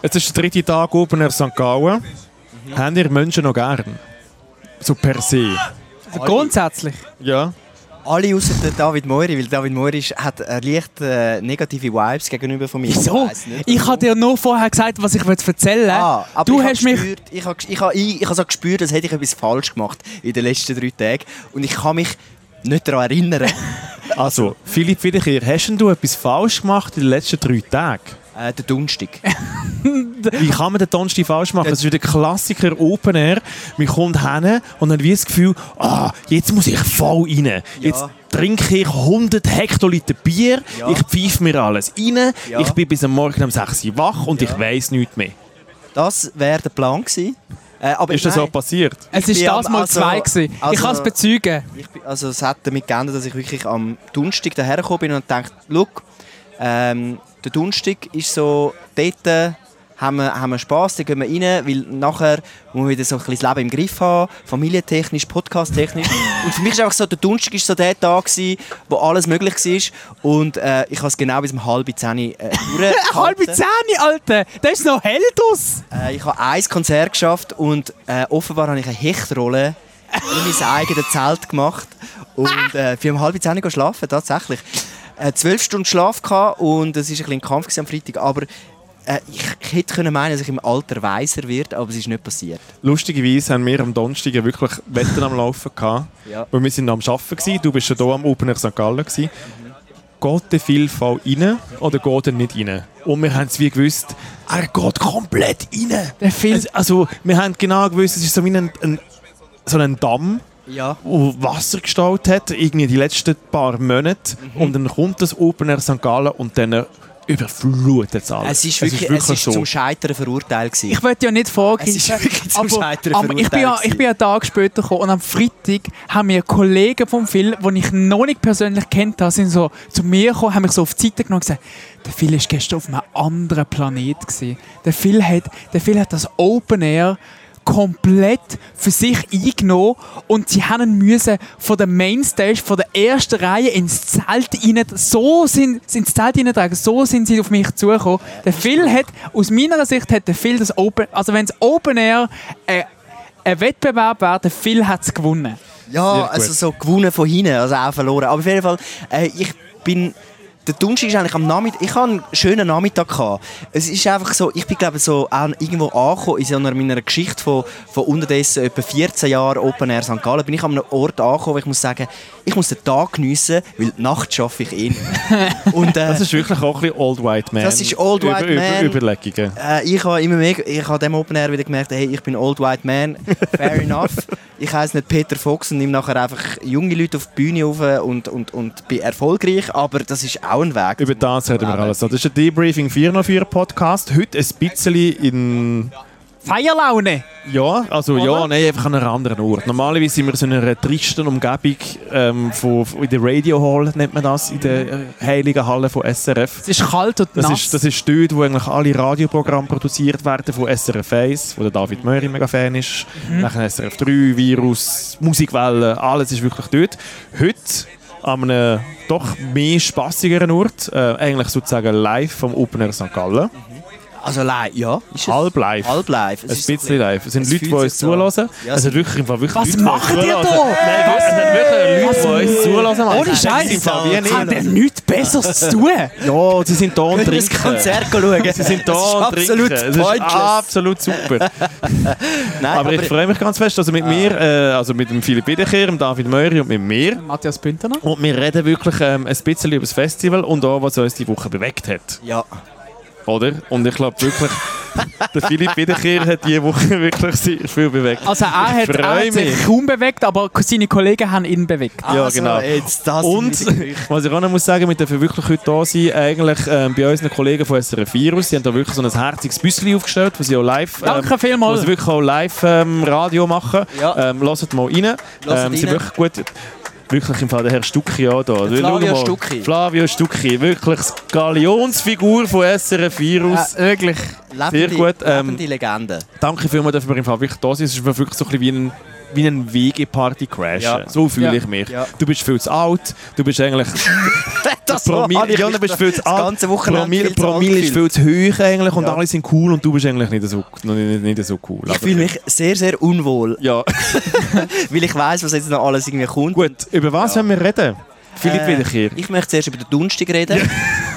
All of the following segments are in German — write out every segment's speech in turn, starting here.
Es ist der dritte Tag oben in St. Gallen. Mhm. Haben ihr Menschen noch gern? So per se? Also grundsätzlich? Ja. Alle außer David Moiri, weil David Moiri hat äh, leicht äh, negative Vibes gegenüber von mir. Wieso? Ich, ich habe dir nur vorher gesagt, was ich erzählen ah, aber du hast mich... Gespürt, ich habe ich hab, ich, ich hab so gespürt, als hätte ich etwas falsch gemacht in den letzten drei Tagen. Und ich kann mich nicht daran erinnern. also, Philipp Wiederkehr, hast du etwas falsch gemacht in den letzten drei Tagen? Äh, der Dunstig. Wie kann man den Dunstig falsch machen? Das ist wieder Klassiker Open Air. Man kommt hin und hat wie das Gefühl, ah, jetzt muss ich voll rein. Jetzt ja. trinke ich 100 Hektoliter Bier, ja. ich pfeife mir alles rein, ja. ich bin bis am Morgen um 6 Uhr wach und ich weiß nichts mehr. Das wäre der Plan gewesen. Äh, aber ist das nein, so passiert? Es ist das mal also, zwei gewesen. Also, ich kann es bezeugen. Also es hat damit geändert, dass ich wirklich am Dunstig dahergekommen bin und dachte, look, ähm, der Donnerstag ist so, dort haben wir, haben wir Spass, da gehen wir rein, weil nachher muss man wieder so ein bisschen das Leben im Griff haben, familientechnisch, podcasttechnisch. und für mich ist einfach so, der Donnerstag war so der Tag, gewesen, wo alles möglich war und äh, ich habe es genau bis um halb zehn äh, Halb zehn, Alter? Das ist noch hell draus. Äh, ich habe ein Konzert geschafft und äh, offenbar habe ich eine Hechtrolle in mein eigenes Zelt gemacht und äh, für um halb zehn schlafen, tatsächlich äh, zwölf Stunden Schlaf gehabt und es war ein, bisschen ein Kampf am Freitag, aber äh, ich, ich, hätte können meinen, dass ich im Alter weiser werde, aber es ist nicht passiert. Lustigerweise haben wir am Donnerstag wirklich Wetten am Laufen gehabt, ja. weil wir sind am Arbeiten gewesen. Du bist ja hier am Open St. Gallen gewesen. Mhm. Geht der Vielfalt rein oder geht er nicht rein? Und wir haben es wie gewusst, er geht komplett rein. Der Film. Also, wir haben genau gewusst, es ist so wie ein, ein so ein Damm, ja. wo Wasser gestaut hat, irgendwie die letzten paar Monate. Mhm. Und dann kommt das Open Air St. Gallen und dann überflutet es alles. Es ist wirklich, es ist wirklich es ist so. zum Scheitern verurteilt gewesen. Ich wollte ja nicht vorgehen. Es ist wirklich zum aber, Scheitern aber verurteilt ich bin, ja, ich bin einen Tag später gekommen und am Freitag haben mir Kollegen vom Film, die ich noch nicht persönlich kennt habe, sind so zu mir gekommen, haben mich so auf die Seite genommen und gesagt, der Phil war gestern auf einem anderen Planet. Gewesen. Der Phil hat, der Phil hat das Open Air komplett für sich eingenommen und sie haben müssen von der Mainstage, von der ersten Reihe ins Zelt rein, so sind, sind ins Zelt reintragen, so sind sie auf mich zugekommen. Der Phil hat, aus meiner Sicht hat der Phil das Open, also wenn es Open Air äh, ein Wettbewerb wäre, der Phil hat es gewonnen. Ja, also so gewonnen von hinten, also auch verloren. Aber auf jeden Fall, äh, ich bin der Donnerstag ist eigentlich am Nachmittag. Ich hatte einen schönen Nachmittag. Gehabt. Es ist einfach so, ich bin glaube so irgendwo angekommen in so einer meiner Geschichte von, von unterdessen etwa 14 Jahren Open Air St. Gallen. Bin ich an einem Ort angekommen, wo ich muss sagen, ich muss den Tag geniessen, weil die Nacht schaffe ich eh nicht. Und, äh, das ist wirklich auch ein bisschen Old White Man. Das ist Old White Über, Man. Über, Überlegungen. Äh, ich habe immer mehr, ich habe dem Open Air wieder gemerkt, hey, ich bin Old White Man. Fair enough. Ich heiße nicht Peter Fox und nehme nachher einfach junge Leute auf die Bühne auf und, und, und bin erfolgreich, aber das ist auch ein Weg. Über das reden wir alles. Das ist ein Debriefing 404 Podcast. Heute ein bisschen in Feierlaune? Ja, also Oder? ja, nein, einfach an einem anderen Ort. Normalerweise sind wir in so einer tristen Umgebung ähm, von, von, in der Radio Hall, nennt man das, in der äh, heiligen Halle von SRF. Es ist kalt und das nass. Ist, das ist dort, wo eigentlich alle Radioprogramme produziert werden von SRF 1, wo der David Möri mega Fan ist. Mhm. Dann SRF 3, Virus, Musikwelle, alles ist wirklich dort. Heute an einem doch mehr spaßigeren Ort, äh, eigentlich sozusagen live vom Open Air St. Gallen. Also live, ja. halb live. Halb live. Es ein bisschen live. Es sind Leute, die uns zulassen. Ja, es hat wirklich, wirklich Was Leute, macht ihr da? Nein, es hat wirklich Leute, die uns zulassen. Ohne Scheiß. Haben denn nichts Besseres zu tun? Ja, sie sind da und trinken. das Konzert schauen. Sie sind da und trinken. Es ist absolut super. Nein, aber, ich freue mich ganz fest, also mit ah. mir, äh, also mit dem Philipp Wiederkehr, dem David Möri und mit mir. Matthias Bündner. Und wir reden wirklich ähm, ein bisschen über das Festival und auch, was uns die Woche bewegt hat. Ja oder? Und ich glaube wirklich, der Philipp Wiederkehr hat diese Woche wirklich sehr viel bewegt. Also er hat, er hat sich kaum bewegt, aber seine Kollegen haben ihn bewegt. Ja, also, genau. Und was ich auch noch muss sagen, wir dürfen wirklich heute da sein, eigentlich ähm, bei unseren Kollegen von SRF Virus, die haben da wirklich so ein herziges Büsschen aufgestellt, wo sie auch live, ähm, Danke vielmals. Wo sie wirklich auch live ähm, Radio machen. Ja. Ähm, hört mal rein. Ähm, sie wirklich gut wirklich im Fall der Herr Stucki auch da. Flavio Stucki. Flavio Stucki, wirklich das Galionsfigur von SRF Virus. Ja, wirklich. Lebende, Sehr gut. Ähm, Legende. Danke vielmals, dass wir im Fall wirklich da sind. Es ist wirklich so ein bisschen wie ein wie ein WG-Party crashen. Ja. So fühle Ja. ich mich. Ja. Du bist viel zu alt, du bist eigentlich... Das Promille, ja, du bist viel zu alt. ganze Wochenende Promille, Promille ist viel zu hoch eigentlich und alle sind cool und du bist eigentlich nicht so, nicht, nicht so cool. Ich Aber- fühle mich sehr, sehr unwohl, Ja, weil ich weiß, was jetzt noch alles irgendwie kommt. gut. Über was Ja. wollen wir reden? Philipp Äh, Wiederkehr. Ich möchte zuerst über den Donnerstag reden.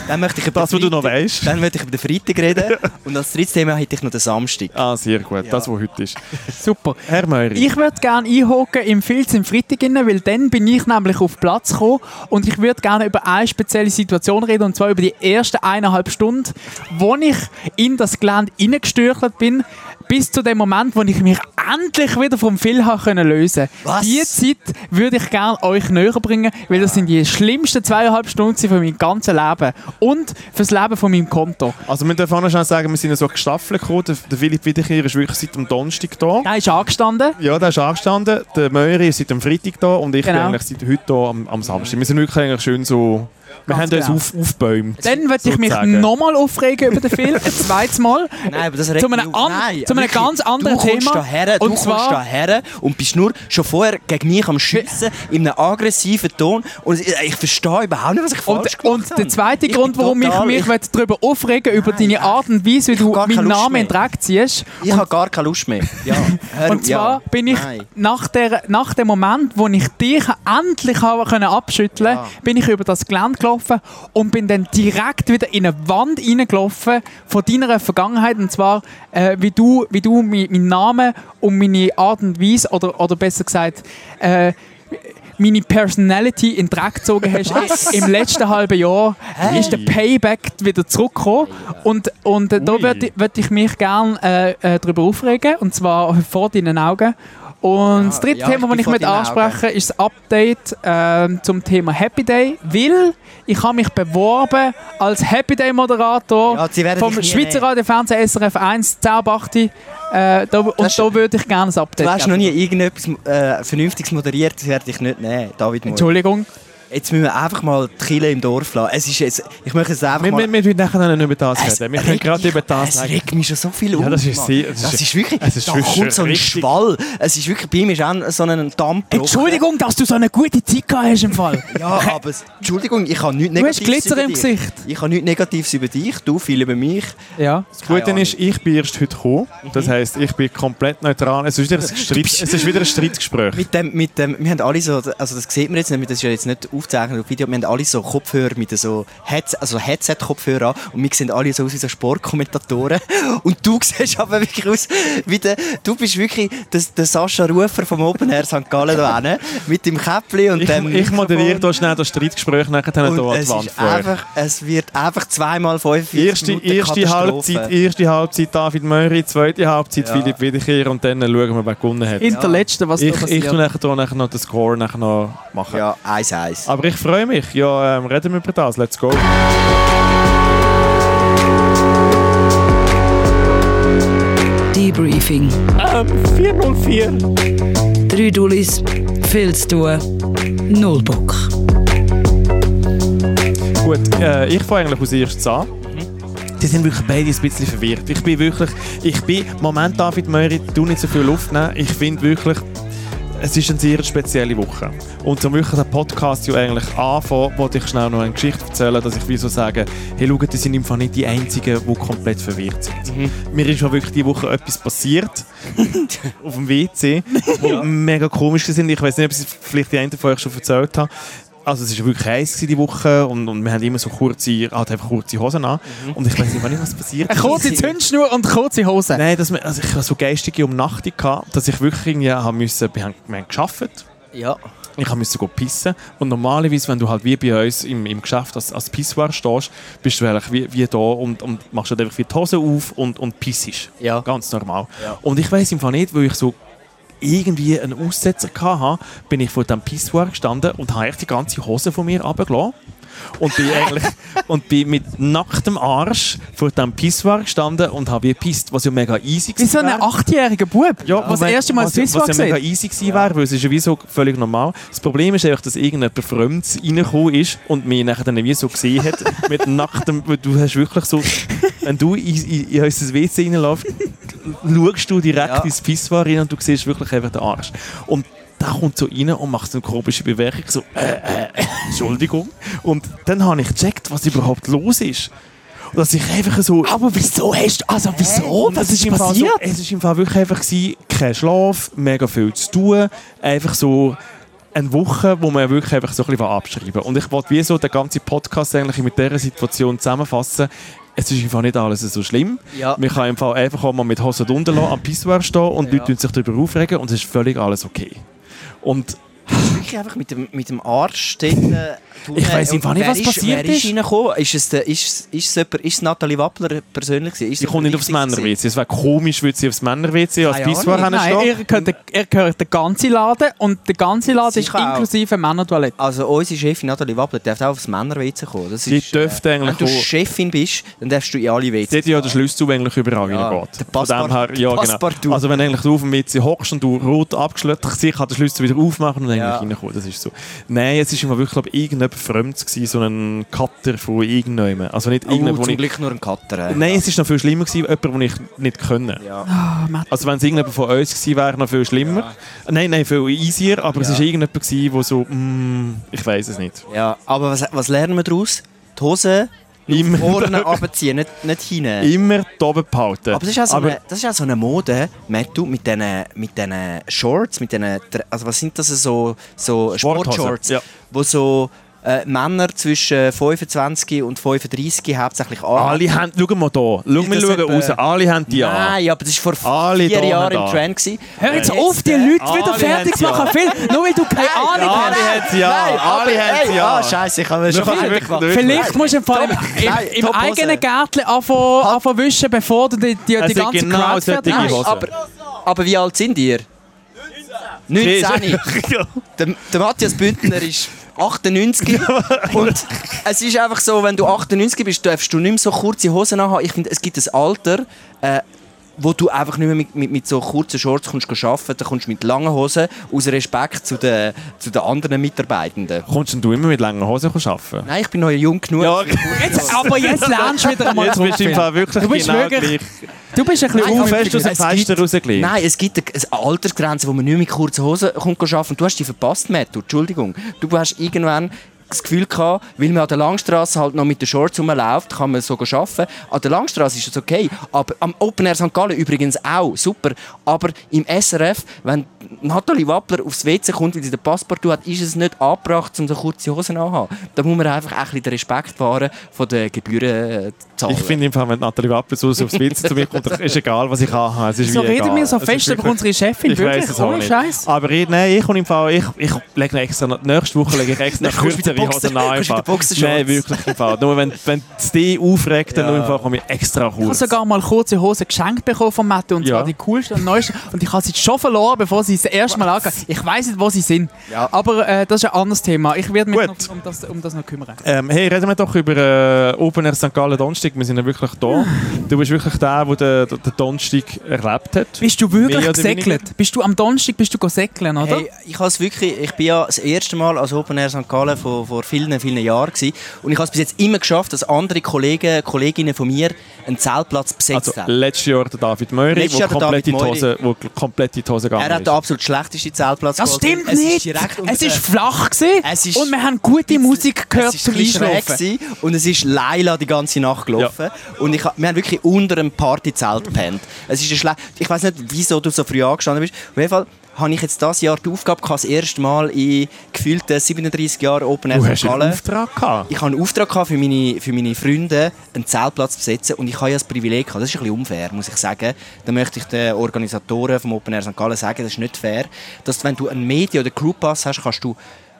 Dann möchte ich über Das, was du noch weißt. Dann möchte ich über den Freitag reden. Und als drittes Thema hätte ich noch den Samstag. Ah, sehr gut. Ja. Das, was heute ist. Super. Herr Meury. Ich würde gerne einhocken im Filz im Freitag, rein, weil dann bin ich nämlich auf Platz gekommen und ich würde gerne über eine spezielle Situation reden und zwar über die ersten eineinhalb Stunden, wo ich in das Gelände hineingestürchelt bin, bis zu dem Moment, wo ich mich endlich wieder vom Phil habe können lösen. Was? Die Zeit würde ich gerne euch näher bringen, weil das sind die schlimmsten zweieinhalb Stunden von meinem ganzen Leben und fürs Leben von meinem Konto. Also wir dürfen auch schnell sagen, wir sind so gestaffelt gekommen. Der, Philipp Wiederkehr ist wirklich seit dem Donnerstag da. Der ist angestanden. Ja, der ist angestanden. Der Meury ist seit dem Freitag da und ich Genau. bin eigentlich seit heute da am, am Samstag. Wir sind wirklich eigentlich schön so... Wir haben uns genau. auf, aufgebäumt. Dann würde ich mich nochmal aufregen über den Film, ein zweites Mal. Nein, aber das Zu regt einem mich an- auf. Nein, zu einem wirklich. ganz anderen du kommst Thema. Daher, du Und kommst zwar- daher und bist nur schon vorher gegen mich am Schützen in einem aggressiven Ton. Und ich, ich verstehe überhaupt nicht, was ich falsch Und, und gemacht der habe. zweite Ich Grund, warum total- ich mich möchte darüber aufregen über Nein, deine Art und Weise, wie ich du meinen Namen mehr. in den Dreck ziehst. Ich habe gar keine Lust mehr. Ja, hör Und zwar ja. bin ich Nein. nach, der, nach dem Moment, wo ich dich endlich habe können abschütteln Ja. bin ich über das Gelände gelaufen und bin dann direkt wieder in eine Wand reingelaufen von deiner Vergangenheit. Und zwar, äh, wie du, wie du meinen Namen und meine Art und Weise, oder, oder besser gesagt, äh, meine Personality in den Dreck gezogen hast im letzten halben Jahr, Hey. ist der Payback wieder zurückgekommen. Und, und äh, da Ui. würde würd ich mich gerne äh, äh, darüber aufregen, und zwar vor deinen Augen. Und das dritte ja, Thema, ich das ich vor mit deinen anspreche, ist das Update ähm, zum Thema Happy Day, weil ich habe mich beworben als Happy Day Moderator Ja, vom Schweizer. Radio Fernsehen SRF 1 Zaubachti. Äh, da, und da würde ich gerne ein Update Du hast noch nie irgendetwas äh, Vernünftiges moderiert, das werde ich nicht nehmen, David Moore. Entschuldigung. Jetzt müssen wir einfach mal die Kille im Dorf lassen. Es ist jetzt, ich möchte jetzt einfach Wir, mal... wir, wir wollen nachher noch nicht über das Es reden. Wir können regt gerade mich- über das Es reden. regt mich schon so viel Ja, um. das ist sehr- das das ist- ist wirklich... es ist da wirklich kommt so ein richtig- Schwall. Es ist wirklich... Bei mir ist auch so ein Dampf Entschuldigung, dass du so eine gute Zeit gehabt hast im Fall. Ja, aber... es- Entschuldigung, ich habe nichts Du hast Negatives Glitzer über im dich. Gesicht. Ich habe nichts Negatives über dich, du viel über mich. Ja. Das Gute Keine ist, ich bin erst heute gekommen. Das heisst, ich bin komplett neutral. Es ist wieder ein, Streit, es ist wieder ein Streitgespräch. Mit dem, mit dem, wir haben alle so, also das sieht man jetzt nicht, das ist ja jetzt nicht aufgezeichnet auf Video, wir haben alle so Kopfhörer mit so Heads, also Headset-Kopfhörer an und wir sehen alle so aus wie so Sportkommentatoren und du siehst aber wirklich aus wie der, du bist wirklich der, der Sascha Rufer vom Open Air St. Gallen da hinten, mit dem Käppli und Ich, dem ich moderiere hier schnell das Streitgespräch nachher hier an und die es, Wand einfach, es wird einfach zweimal 45 Erste, Minuten erste, Katastrophe. Halbzeit, erste Halbzeit David Meury, zweite Halbzeit Ja. Philipp Wiederkehr und dann schauen wir, wer gewonnen hat. In der letzten, was Ich, da ich passiert. tue nachher, hier nachher noch den Score nachher noch machen. Ja, 1-1. Aber ich freue mich. Ja, ähm, reden wir über das. Let's go. Debriefing. Ähm, 404. Drei Dullis, viel zu tun, null Bock. Gut, äh, ich fange eigentlich als erstes an. Die sind wirklich beide ein bisschen verwirrt. Ich bin wirklich, ich bin, Moment David Meury, du nicht so viel Luft nehmen. Ich finde wirklich, es ist eine sehr spezielle Woche. Und um wirklich den Podcast ja eigentlich anfangen, wollte ich schnell noch eine Geschichte erzählen, dass ich wie so sage, hey, schau, die sind Fall nicht die Einzigen, die komplett verwirrt sind. Mir ist schon wirklich diese Woche etwas passiert auf dem WC, wo mega komisch sind. Ich weiß nicht, ob ich es vielleicht die einen von euch schon erzählt habe. Also es war wirklich heiß die Woche und, und wir haben immer so kurze, halt einfach kurze Hosen an. Und ich weiß nicht, was passiert Eine kurze Zündschnur und kurze Hose. Nein, dass wir, also ich hatte so geistige Umnachtung, gehabt, dass ich wirklich irgendwie haben müssen, wir haben, wir haben gearbeitet, Ja. ich musste pissen und normalerweise, wenn du halt wie bei uns im, im Geschäft als, als Pissoir stehst, bist du eigentlich wie, wie da und, und machst halt einfach wie die Hose auf und, und pissest. Ja. Ganz normal. Ja. Und ich weiß im Fall nicht, weil ich so irgendwie einen Aussetzer hatte, bin ich vor dem Pissoir gestanden und habe die ganze Hose von mir runtergelassen. Und bin, eigentlich, und bin mit nacktem Arsch vor dem Pissoir gestanden und habe gepisst, was ja mega easy Wie so ein achtjähriger Bub, Ja, was das erste Mal was, Swiss was ja mega easy gewesen wäre, weil es ist ja wie so völlig normal. Das Problem ist einfach, dass irgendjemand Fremdes reingekommen ist und mich nachher dann wie so gesehen hat, mit nacktem, du hast wirklich so, wenn du in, in, in unser WC reinläufst, schaust du direkt Ja. ins Pissoir rein und du siehst wirklich einfach den Arsch. Und der kommt so rein und macht so eine komische Bewegung, so, äh, äh, Entschuldigung. Und dann habe ich gecheckt, was überhaupt los ist. Und dass ich einfach so... Aber wieso hast du, also wieso? Und Was es ist Fall passiert? So, es ist im Fall wirklich einfach gewesen, kein Schlaf, mega viel zu tun, einfach so eine Woche, wo man wirklich einfach so ein bisschen abschreiben Und ich wollte wie so den ganzen Podcast eigentlich mit dieser Situation zusammenfassen. Es ist einfach nicht alles so schlimm. Ja. Man kann einfach auch mal mit Hosen lassen, am Pissoir stehen und Ja. Leute sich darüber aufregen und es ist völlig alles okay. Und wirklich einfach mit dem, mit dem Arsch dort. Äh, Ich weiss Fall nicht, was ist, passiert wer ist. ist. reingekommen? Ist es, der, ist, ist es, ist es Nathalie Wappler persönlich? gewesen? Ist sie es kommt nicht aufs? Männer-WC. Es wäre komisch, würde sie aufs Männer-WC als Pissoir Ahnung. Nein, hinstehen. er gehört, er gehört der ganze Laden und der ganze Laden ist inklusive Männertoilette. Also unsere Chefin Nathalie Wappler darf auch aufs Männer-WC kommen. Das Sie ist, dürfte äh, eigentlich Wenn du. Chefin bist, dann darfst du in alle WCs. Sie hat ja den Schlüssel eigentlich überall Ja, reingeht. der Von dem Passport- her, ja, genau. Also wenn eigentlich du auf dem WC hockst und du rot abgeschlossen sie kann den Schlüssel wieder aufmachen und eigentlich reinkommen. Das ist so. Nein, es ist immer wirklich, glaube ich, irgendjemand Fremdes gewesen, so ein Cutter von irgendjemandem. Also nicht Oh, irgendjemand, wo zum ich... Glück nur ein Cutter. äh. Nein, es ist noch viel schlimmer gewesen, jemand, den ich nicht können. Ja. Matt. Also wenn es irgendjemand von uns gewesen wäre, noch viel schlimmer. Nein, nein, viel easier, aber es Ja. ist irgendjemand gewesen, der so, mm, ich weiß es nicht. ja, aber was, was lernen wir daraus? Die Hose Immer- vorne abziehen, nicht, nicht hinten. Immer da oben behalten. Aber das ist, auch so Aber- eine, das ist auch so eine Mode, Mattu, mit diesen mit Shorts, mit diesen, also was sind das, so, so Sportshorts, ja. wo so äh, Männer zwischen 25 und 35 hauptsächlich an. Alle haben, schau mal da, schau, wir schauen etwa- raus, alle haben die an. Nein, aber das war vor Alle vier Jahren im. Trend. Gewesen. Hör jetzt Und auf, die äh, Leute alle wieder fertig zu machen, Phil, nur weil du keine Ahnung alle hast. haben sie an, Nein, alle haben sie an. Ah, scheiße, ich habe mir schon nicht- Vielleicht musst du im, Fall im, im, eigenen Gärtchen anfangen anfangen wischen, bevor du die, die, die ganze genau Crowd fertig aber, aber wie alt sind ihr? 19. 19. Ja. Der, der Matthias Bündner ist 98 und es ist einfach so, wenn du 98 bist, darfst du nicht mehr so kurze Hosen anhaben. Ich finde, es gibt ein Alter, äh, wo du einfach nicht mehr mit, mit, mit so kurzen Shorts kommst arbeiten, dann kommst du mit langen Hosen aus Respekt zu den, zu den anderen Mitarbeitenden. Kommst denn du immer mit langen Hosen arbeiten? Nein, ich bin noch jung genug. Ja, Jetzt, aber jetzt lernst du wieder einmal jetzt bist du im Fall wirklich Du bist genau wirklich- gleich. Du bist ein bisschen Nein, fest aus dem es Fenster rausgelegt. Nein, es gibt eine Altersgrenze, wo man nicht mehr mit kurzen Hosen kommt arbeiten. Du hast die verpasst, Matt. Entschuldigung. Du hast irgendwann das Gefühl gehabt, weil man an der Langstrasse halt noch mit den Shorts rumläuft, kann man so arbeiten. An der Langstrasse ist es okay, aber am Open Air St. Gallen übrigens auch, super. Aber im SRF, wenn Nathalie Wappler aufs WC kommt, weil sie den Passport hat, ist es nicht angebracht, um so kurze Hosen anzuhaben. Da muss man einfach ein bisschen den Respekt wahren von den Gebühren zahlen. Ich finde im Fall, wenn Nathalie Wappel so aufs WC zu mir kommt, ist egal, was ich anhabe. Es ist So wie reden egal. wir so fest über unsere Chefin, Ich weiß wirklich, es auch. Scheiß. Aber ich, nein, ich komme im Fall, ich, ich lege extra, nächste Woche lege ich extra mit kürzere Hosen an. Nein, wirklich im Fall. Nur wenn, wenn es dich aufregt, dann nur im Fall komme ich extra Ich habe kurz. sogar mal kurze Hosen geschenkt bekommen von Mathe und zwar Ja. die coolsten und neuesten. Und ich habe sie schon verloren, bevor sie das erste Mal angehen. Ich weiß nicht, wo sie sind. Ja. Aber äh, das ist ein anderes Thema. Ich werde mich noch, um, das, um das noch kümmern. Ähm, hey, reden wir doch über äh, Open Air St. Gallen Donnerstag. Wir sind ja wirklich da. Du bist wirklich der, der den, den Donnerstag erlebt hat. Bist du wirklich gesegelt? Bist du am Donnerstag bist du go segeln, oder? Hey, ich has wirklich, ich bin ja das erste Mal als Open Air St. Gallen vor, vor vielen, vielen Jahren gewesen. und ich habe es bis jetzt immer geschafft, dass andere Kollegen, Kolleginnen von mir einen Zeltplatz besetzt Also haben. letztes Jahr der David Möri, der komplett, in die Hose- wo komplett in die Hose gegangen Er hat ist. den absolut schlechtesten Zeltplatz das stimmt es nicht! Ist es ist flach gewesen Es ist und wir haben gute Musik gehört es ist zum ein bisschen schräg Einschlafen. Und es ist Laila die ganze Nacht gelaufen. Und ich, wir haben wirklich unter einem Partyzelt gepennt. Es ist ein ich weiß nicht, wieso du so früh angestanden bist. Auf jeden Fall habe ich jetzt dieses Jahr die Aufgabe gehabt, das erste Mal in gefühlten 37 Jahren Open Air Du St. hast einen. Auftrag gehabt. Ich hatte einen Auftrag gehabt für meine, für meine Freunde, einen Zeltplatz zu besetzen und ich habe ja das Privileg gehabt. Das ist ein bisschen unfair, muss ich sagen. Da möchte ich den Organisatoren vom Open Air St. Gallen sagen, das ist nicht fair, dass wenn du einen Media- oder Crewpass hast, kannst du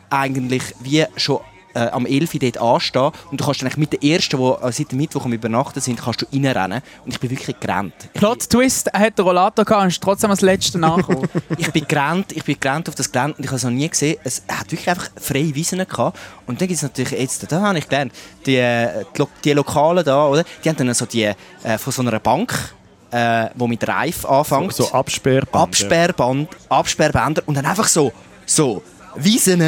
eigentlich wie schon äh, am 11 Uhr dort anstehen und du kannst dann mit den Ersten, die äh, seit dem Mittwoch am Übernachten sind, kannst du reinrennen und ich bin wirklich gerannt. Plot Twist, er hat den Rollator gehabt und ist trotzdem als Letzter nachgekommen. ich bin gerannt, ich bin gerannt auf das Gelände und ich habe es noch nie gesehen. Es hat wirklich einfach freie Wiesen gehabt. Und dann gibt es natürlich jetzt, da habe ich gelernt, die, äh, die, die Lokalen da, oder? Die haben dann so die, äh, von so einer Bank, äh, wo mit Reif anfängt. So Absperrband. Absperrband, Absperrbänder und dann einfach so, so Wiesen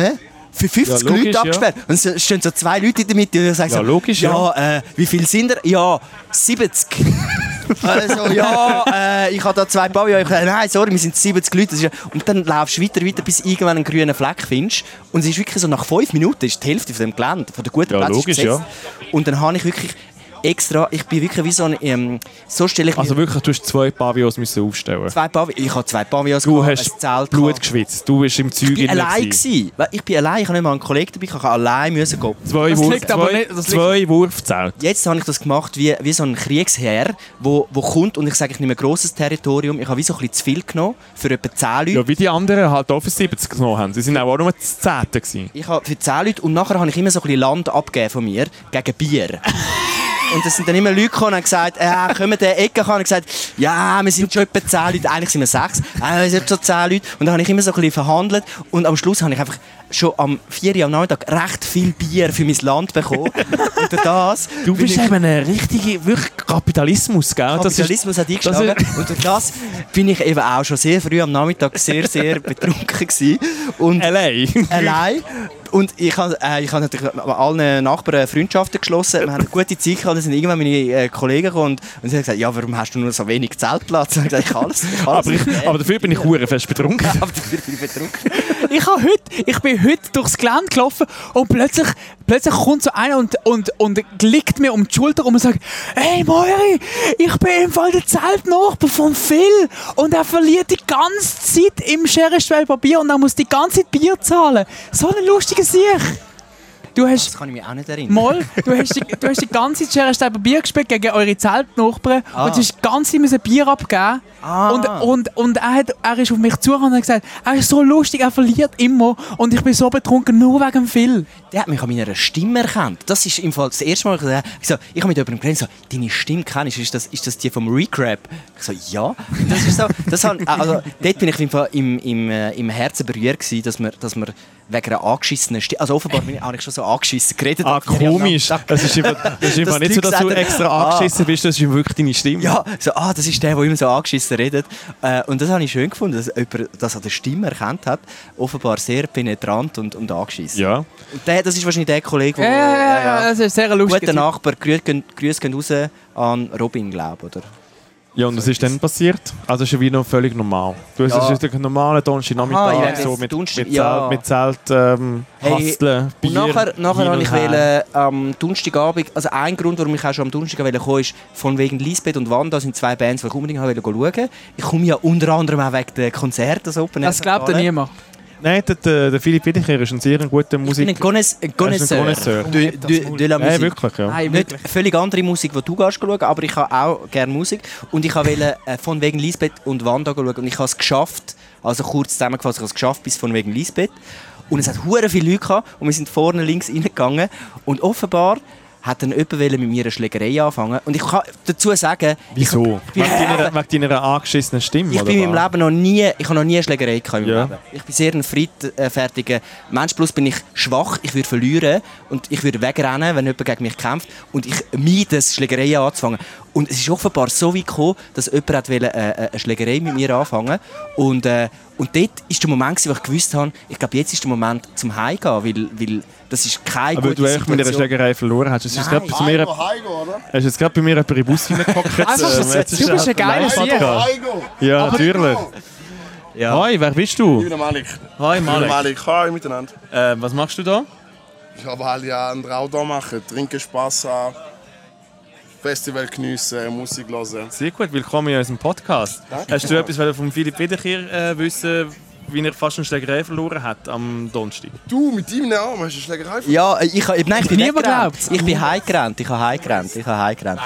für 50 Ja, logisch, Leute ja. abgesperrt. Und es stehen so zwei Leute in der Mitte und sagen Ja, so, logisch, ja, Äh, wie viel sind ihr? Ja, 70. also, ja, äh, ich habe da zwei Pavillon. Ich habe, nein, sorry, wir sind 70 Leute. Ja- und dann laufst du weiter, weiter, bis du irgendwann einen grünen Fleck findest. Und es ist wirklich so, nach fünf Minuten ist die Hälfte von dem Gelände, von der guten Ja, Plätze ist logisch, ja. Und dann habe ich wirklich extra, ich bin wirklich wie so ein, ähm, so stelle ich Also wirklich, du hast zwei Pavillons müssen aufstellen. zwei Pavillons, ich habe zwei Pavillons Du gehabt, hast Zelt Blut gehabt. geschwitzt. Du bist im Zeug Ich bin allein gewesen. Ich bin allein, ich habe nicht mal einen Kollegen dabei, ich habe allein müssen gehen. Zwei, Das Wurf, zwei, nicht- das zwei Wurfzelte. Jetzt habe ich das gemacht wie, wie so ein Kriegsherr, wo, wo kommt und ich sage, ich nehme ein grosses Territorium. Ich habe wie so ein bisschen zu viel genommen für etwa 10 Leute. Ja, wie die anderen halt auch für 70 genommen haben. Sie sind auch nur das Zehnte gewesen. Ich habe für 10 Leute und nachher habe ich immer so ein bisschen Land abgegeben von mir gegen Bier. Und es sind dann immer Leute gekommen und haben gesagt, äh, kommen der Ecke gekommen und gesagt, ja, wir sind schon etwa 10 Leute, eigentlich sind wir 6, äh, wir sind schon 10 Leute. Und dann habe ich immer so ein bisschen verhandelt und am Schluss habe ich einfach schon am 4 Uhr am Nachmittag recht viel Bier für mein Land bekommen. und das Du bist eben ein richtiger wirklich Kapitalismus, gell? Kapitalismus hat eingeschlagen. das Und durch das bin ich eben auch schon sehr früh am Nachmittag sehr, sehr betrunken gewesen. Und L.A. allein. Und ich habe äh, ich hab natürlich mit allen Nachbarn Freundschaften geschlossen. Wir haben eine gute Zeit gehabt. Dann sind irgendwann meine äh, Kollegen gekommen und, und sie haben gesagt, ja, warum hast du nur so wenig Zeltplatz? Und ich habe gesagt, ich kann alles. Ich alles aber, ich, aber dafür bin ich hure fest betrunken. aber dafür bin ich betrunken. Ich, habe heute, ich bin heute durchs Gelände gelaufen und plötzlich, plötzlich kommt so einer und, und, und liegt mir um die Schulter und sagt, «Hey Moiri, ich bin im Fall der Zeltnachbar von Phil und er verliert die ganze Zeit im Scherestwell Papier und er muss die ganze Zeit Bier zahlen.» So ein lustiger Sieg. Du hast... Das kann ich mich auch nicht erinnern. Moll, du hast die, du hast die ganze Zeit Scherestwell Bier gespielt gegen eure Zeltnachbarn Ah. und du hast die ganze Zeit müssen Bier abgeben Ah. und, und, und er, hat, er ist auf mich zugekommen und hat gesagt, er ist so lustig, er verliert immer und ich bin so betrunken, nur wegen Phil. Der hat mich an meiner Stimme erkannt. Das ist im Fall das erste Mal, ich so, ich habe mit jemandem geredet, so, deine Stimme kennst du, ist das, ist das die vom Recrap? Ich so, ja. Das ist so, das han, also, dort bin ich im, Fall im, im, äh, im Herzen berührt gewesen, dass wir, dass wir wegen einer angeschissenen Stimme, also offenbar bin ich, habe ich schon so angeschissen geredet. Ah, komisch. Das ist einfach, das ist einfach Dass nicht so, dass du extra ah. angeschissen bist, das ist wirklich deine Stimme. Ja, so, ah, das ist der, der immer so angeschissen redet. Äh, und das habe ich schön gefunden, dass jemand das an der Stimme erkannt hat. Offenbar sehr penetrant und, und angeschissen. Ja. Und der, das ist wahrscheinlich der Kollege, Ja, der... ja, ja, ja, das ist sehr lustig. Guter Nachbar, Grüße gehen, raus an Robin, glaube oder? Ja, und was ist dann passiert? Also, es ist ja wie noch völlig normal. Du hast Ja. es ist ein normaler Donnerstag Aha, Nachmittag, ja, so mit, Donnerstag, mit, ja. Zelt, mit Zelt, ähm, Hey, Hasteln, Bier, Und nachher, nachher und ich wollte, am Donnerstagabend, also ein Grund, warum ich auch schon am Donnerstag wollte kommen, ist, von wegen Lisbeth und Wanda sind zwei Bands, die ich unbedingt wollte schauen. Ich komme ja unter anderem auch wegen der Konzerte, das Open Air Das glaubt ja niemand. Nein, der, der, der Philipp Wiederkehr ist ein sehr guter Ich bin Musik... ein Connois- ein Connoisseur de, de, de la Nein, Musik. wirklich, ja. Nein, Nicht völlig andere Musik, die du gehst schauen, aber ich habe auch gerne Musik. Und ich wollte äh, von wegen Lisbeth und Wanda schauen. Und ich habe es geschafft, also kurz zusammengefasst, ich habe es geschafft bis von wegen Lisbeth. Und es hat hure viele Leute gehabt und wir sind vorne links reingegangen. Und offenbar hat dann jemand mit mir eine Schlägerei anfangen. Und ich kann dazu sagen, Wieso? Ich, deiner, wegen deiner angeschissenen Stimme, ich bin in meinem? Leben noch nie, ich habe noch nie eine Schlägerei gehabt Ja. Ich bin sehr ein friedfertiger Mensch, plus bin ich schwach, ich würde verlieren und ich würde wegrennen, wenn jemand gegen mich kämpft und ich meide es, Schlägerei anzufangen. Und es ist offenbar so weit gekommen, dass jemand hat wollte, äh, eine Schlägerei mit mir anfangen und, äh, und dort ist der Moment, wo ich gewusst habe, ich glaube, jetzt ist der Moment zum Heimgehen, weil, weil das ist keine Aber gute du echt mit einer. Schlägerei verloren hast. Es ist gerade bei mir, hast jetzt gerade bei mir jemand in den Bus reingepackt. Einfach, Ähm, du ist bist ein geiler live Sieg. Podcast. Heigo! Ja, natürlich. Ja. Hi, wer bist Ich du? bin der Malik. Hi, Ich bin der Malik. Hi miteinander. Äh, was machst du da? Ich habe halt ja einen Traum da machen. Trinken, Spass haben. Festival geniessen, Musik hören. Sehr gut, willkommen in unserem Podcast. Hast du etwas von Philipp Wiederkehr äh, wissen, wie er fast eine Schlägerei verloren hat am Donnerstag? Du, mit deinem Arm hast du eine Schlägerei verloren? Ja, ich, ich, nein, ich bin Niemand weggerannt. glaubt's. Ich bin heimgerannt, ich habe heimgerannt, ich habe heimgerannt.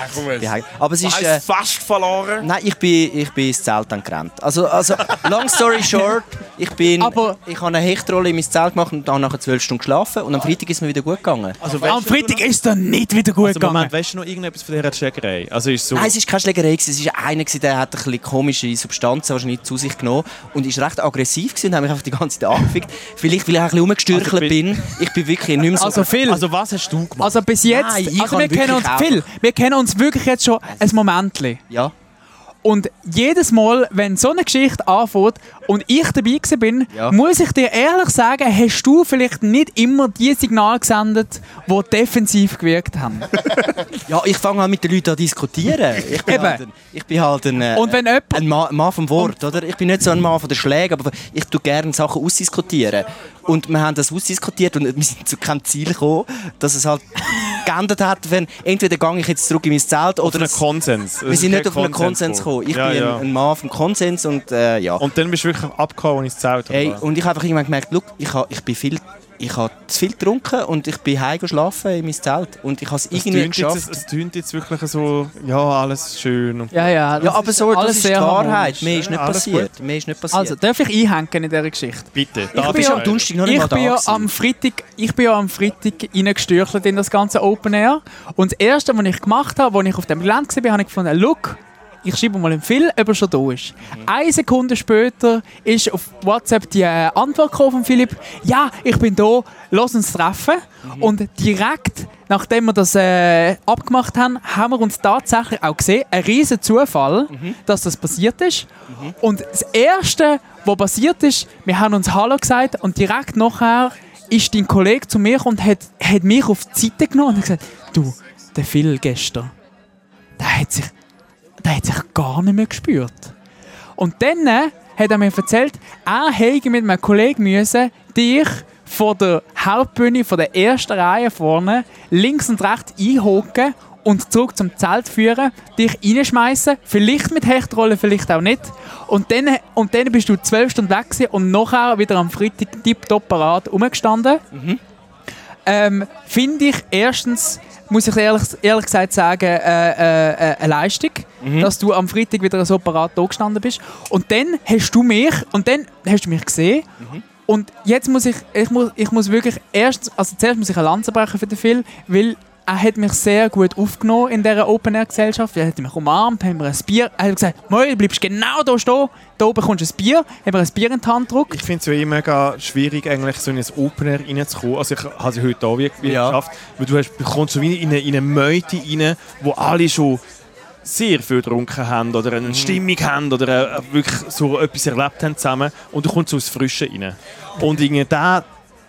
Aber es ist... Äh, fast verloren. Nein, ich bin, ich bin ins Zelt dann gerannt. Also, also, long story short, ich bin, Aber- ich habe eine Hechtrolle in mein Zelt gemacht und dann nachher zwölf Stunden geschlafen und am Freitag ist mir wieder gut gegangen. Also, Am Freitag ist es dann nicht wieder gut also, gegangen. Moment, weißt du noch irgendetwas von dieser Schlägerei? Also ist so... Nein, es war keine Schlägerei, gewesen. es war einer, der hat ein bisschen komische Substanzen wahrscheinlich zu sich genommen und ist recht aggressiv gewesen und hat mich einfach die ganze Zeit angefickt. Vielleicht, weil ich ein bisschen rumgestürchelt Also, bin-. Ich bin wirklich nicht mehr so... Also Phil, also was hast du gemacht? also bis jetzt, Nein, ich also kann wir kennen uns, wirklich Phil, wir kennen uns wirklich jetzt schon ein Momentchen. ja. Und jedes Mal, wenn so eine Geschichte anfängt und ich dabei bin, Ja. muss ich dir ehrlich sagen, hast du vielleicht nicht immer die Signale gesendet, die defensiv gewirkt haben. Ja, ich fange an mit den Leuten an diskutieren. Ich bin Eben. halt ein, ich bin halt ein, äh, Und wenn jemand- ein Mann, Mann vom Wort, oder? Ich bin nicht so ein Mann von den Schlägen, aber ich tue gerne Sachen ausdiskutieren. Und wir haben das ausdiskutiert und wir sind zu keinem Ziel gekommen, dass es halt geändert hat, wenn entweder gehe ich jetzt zurück in mein Zelt Auf oder einen es, Konsens. wir sind nicht auf einen Konsens gekommen. Ich ja, bin ja. Ein, ein Mann vom Konsens und äh, ja. Und dann bist du wirklich abgehauen, als ich das Zelt Hey, habe. und ich habe einfach irgendwann gemerkt, look, ich, ha, ich bin viel, ich habe zu viel getrunken und ich bin heim schlafen in mein Zelt und ich habe es Es irgendwie tönt, geschafft. jetzt, es tönt jetzt wirklich so, ja, alles schön. Und Ja, ja. ja, aber so, das alles ist die sehr Wahrheit. Mehr ist nicht passiert. Mehr ist nicht passiert. Also, darf ich einhängen in dieser Geschichte? bitte, ich darf bin ja am Donnerstag noch nicht Ich mal da. bin ja am Freitag, ich bin ja am Freitag reingestürchelt in das ganze Open Air. Und das Erste, was ich gemacht habe, als ich auf dem Gelände war, habe ich gefunden, look, ich schreibe mal einen Phil, ob er schon da ist. Eine Sekunde später ist auf WhatsApp die äh, Antwort gekommen von Philipp, ja, ich bin da, lass uns treffen. Und direkt, nachdem wir das äh, abgemacht haben, haben wir uns tatsächlich auch gesehen. Ein riesen Zufall, dass das passiert ist. Und das Erste, was passiert ist, wir haben uns Hallo gesagt und direkt nachher ist dein Kollege zu mir und hat, hat mich auf die Seite genommen und gesagt, du, der Phil gestern, der hat sich, der hat sich gar nicht mehr gespürt. Und dann äh, hat er mir erzählt, er hätte mit einem Kollegen müssen dich von der Hauptbühne, von der ersten Reihe vorne, links und rechts einhocken und zurück zum Zelt führen, dich reinschmeißen, vielleicht mit Hechtrolle, vielleicht auch nicht. Und dann, und dann bist du zwölf Stunden weg gewesen und nachher wieder am Freitag tipptopp parat rumgestanden. Ähm, Finde ich erstens, muss ich ehrlich, ehrlich gesagt sagen, äh, äh, äh, eine Leistung, dass du am Freitag wieder so parat da gestanden bist. Und dann hast du mich, und dann hast du mich gesehen. Und jetzt muss ich, ich muss, ich muss wirklich erst, also zuerst muss ich eine Lanze brechen für den Phil, weil er hat mich sehr gut aufgenommen in dieser Open-Air-Gesellschaft. Er hat mich umarmt, hat mir ein Bier, er hat gesagt, Moi, du bleibst genau da stehen, da oben bekommst du ein Bier, hat mir ein Bier in die Hand gedrückt. Ich finde es ja eh mega schwierig, eigentlich so in ein Open Air reinzukommen. Also ich habe es heute auch wie Ja. geschafft. Weil du hast, bekommst so wie in eine, in eine Meute rein, wo alle schon sehr viel getrunken haben oder Mhm. eine Stimmung haben oder äh, wirklich so etwas erlebt haben zusammen und du kommst so ins Frische rein. Und irgendwie da,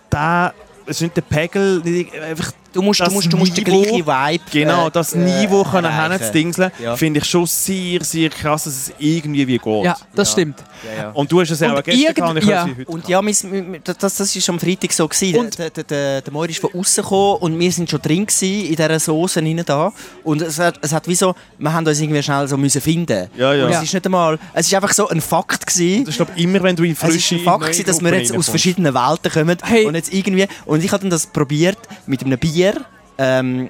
da, es ist nicht der Pegel, einfach Du musst, du das musst, du musst den Niveau- gleichen Vibe Genau, äh, das äh, Niveau können erreichen. hinzudingseln, Ja. finde ich schon sehr, sehr krass, dass es irgendwie wie geht. Ja, das Ja. stimmt. Ja, ja. Und du hast es ja auch gestern gehabt und ich ja. habe es heute Und ja, das, das ist am Freitag so. Gewesen. Und- der, der, der, der Moir ist von außen gekommen und wir sind schon drin gewesen, in dieser Soße rein da. Und es hat, es hat wie so, wir haben uns irgendwie schnell so müssen finden. Ja, ja. Und Ja. es ist nicht einmal, es ist einfach so ein Fakt gewesen. Das ist glaub, immer, wenn du in Es frische ist ein Fakt, gewesen, dass wir jetzt aus verschiedenen Welten kommen Hey. und jetzt irgendwie und ich habe dann das probiert mit einem Bier. beheer ehm um,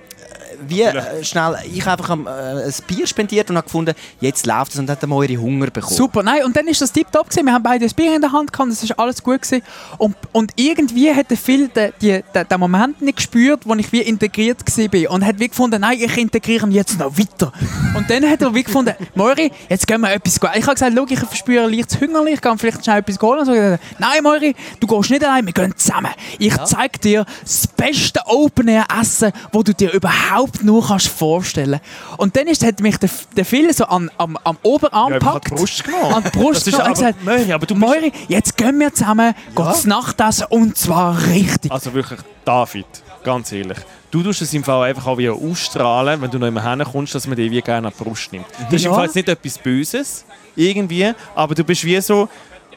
wie äh, schnell ich einfach am, äh, ein Bier spendiert und habe gefunden, jetzt läuft es und hat eure Hunger bekommen. Super, nein, und dann ist das tiptop gewesen. Wir haben beide ein Bier in der Hand gehabt, das ist alles gut gewesen. Und, und irgendwie hat der Phil den, die, den, den Moment nicht gespürt, wo ich wie integriert war und hat wie gefunden, nein, ich integriere ihn jetzt noch weiter. Und dann hat er wie gefunden, Moiri, jetzt gehen wir etwas holen. Ich habe gesagt, schau, ich verspüre leicht Hunger, ich kann vielleicht schnell etwas holen. Und so, nein, Moiri, du gehst nicht allein, wir gehen zusammen. Ich zeige dir das beste Open-Air-Essen, das du dir überhaupt nur kannst vorstellen Und dann ist, hat mich der, der Phil so an, am, am Oberarm Ja, einfach an gepackt. die Brust genommen. An die Brust genommen und gesagt, Möri, aber du Möri, jetzt gehen wir zusammen, ja. gehen Nachtessen und zwar richtig. Also wirklich, David, ganz ehrlich. Du tust es im Fall einfach auch wie ausstrahlen, wenn du noch immer herkommst, dass man dich wie gerne an die Brust nimmt. Das ist im. Fall jetzt nicht etwas Böses, irgendwie, aber du bist wie so,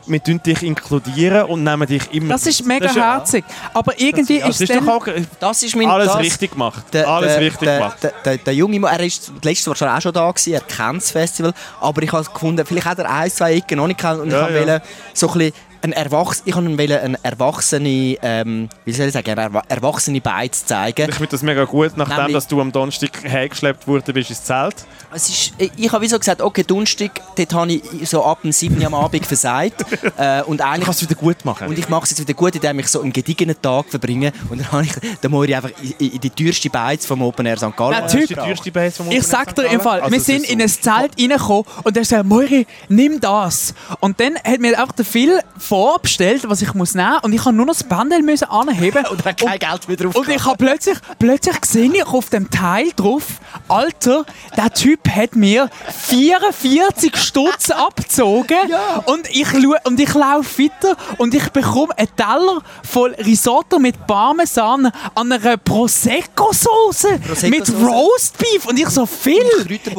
wir tun dich inkludieren und nehmen dich immer... Das ist mega Das ja- herzig. Aber irgendwie Ja, das ist ist dann... doch auch Das ist mein alles das, richtig gemacht. Der, alles richtig der, gemacht. Der, der, der junge Mann, er ist letztes Jahr schon auch schon da gewesen, er kennt das Festival, aber ich habe gefunden, vielleicht hat er ein, zwei Ecken noch nicht kennt und Ja, ich ja. wollte so ein bisschen ein Erwachs ich wollte eine erwachsene, ähm, wie soll ich sagen, eine erwa- erwachsene Beiz zeigen. Ich finde das mega gut, nachdem Nämlich- dass du am Donnerstag hergeschleppt worden bist ins Zelt. Es ist, ich ich habe wie so gesagt, okay, Donnerstag, dort habe ich so ab dem 7. Uhr am Abend versagt äh, und Du eigentlich kannst es wieder gut machen. Und ich mache es jetzt wieder gut, indem ich so einen gediegenen Tag verbringe. Und dann habe ich den Mori einfach in, in die teuerste Beiz vom Open Air St. Gallen. Natürlich. das ist die teuerste Base vom Ich Open sag Air dir im Fall, Gallen. wir Also, sind es in ein Zelt reingekommen und er sagt, Moiri, nimm das. Und dann hat mir einfach der Phil vorbestellt, was ich muss nehmen und ich habe nur noch das Bändel müssen anheben Und hat kein Geld mehr drauf und ich habe plötzlich, plötzlich gesehen, ich auf dem Teil drauf, Alter, der Typ hat mir 44 Stutz abgezogen und ich und ich laufe weiter und ich bekomme einen Teller voll Risotto mit Parmesan an einer Prosecco-Sauce. mit Roastbeef und ich so viel.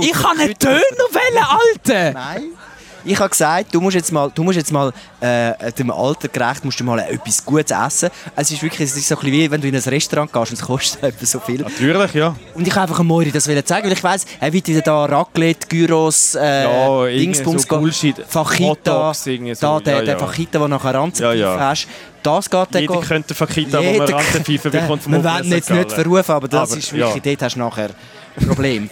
Ich kann einen. Döner wählen, Alter. Nein. Ich habe gesagt, du musst jetzt mal, du musst jetzt mal äh, dem Alter gerecht musst du mal etwas Gutes essen. Es ist wirklich, es ist so ein bisschen wie wenn du in ein Restaurant gehst und es kostet etwa so viel. Natürlich, ja. Und ich habe einfach Moiri das zeigen, weil ich weiss, er wird dir da Raclette, Gyros, äh, Ja, Dingsbums so. Bullshit. Irgendwie so. da, der, Ja, der ja. Fajita, den nachher Ranzenpfiff Ja, ja. hast. Das geht dann Jeder könnte Fakita, wo man Der- bekommt vom Wir wollen jetzt nicht verrufen, aber das Aber, ist wirklich, ja. dort hast du nachher Problem.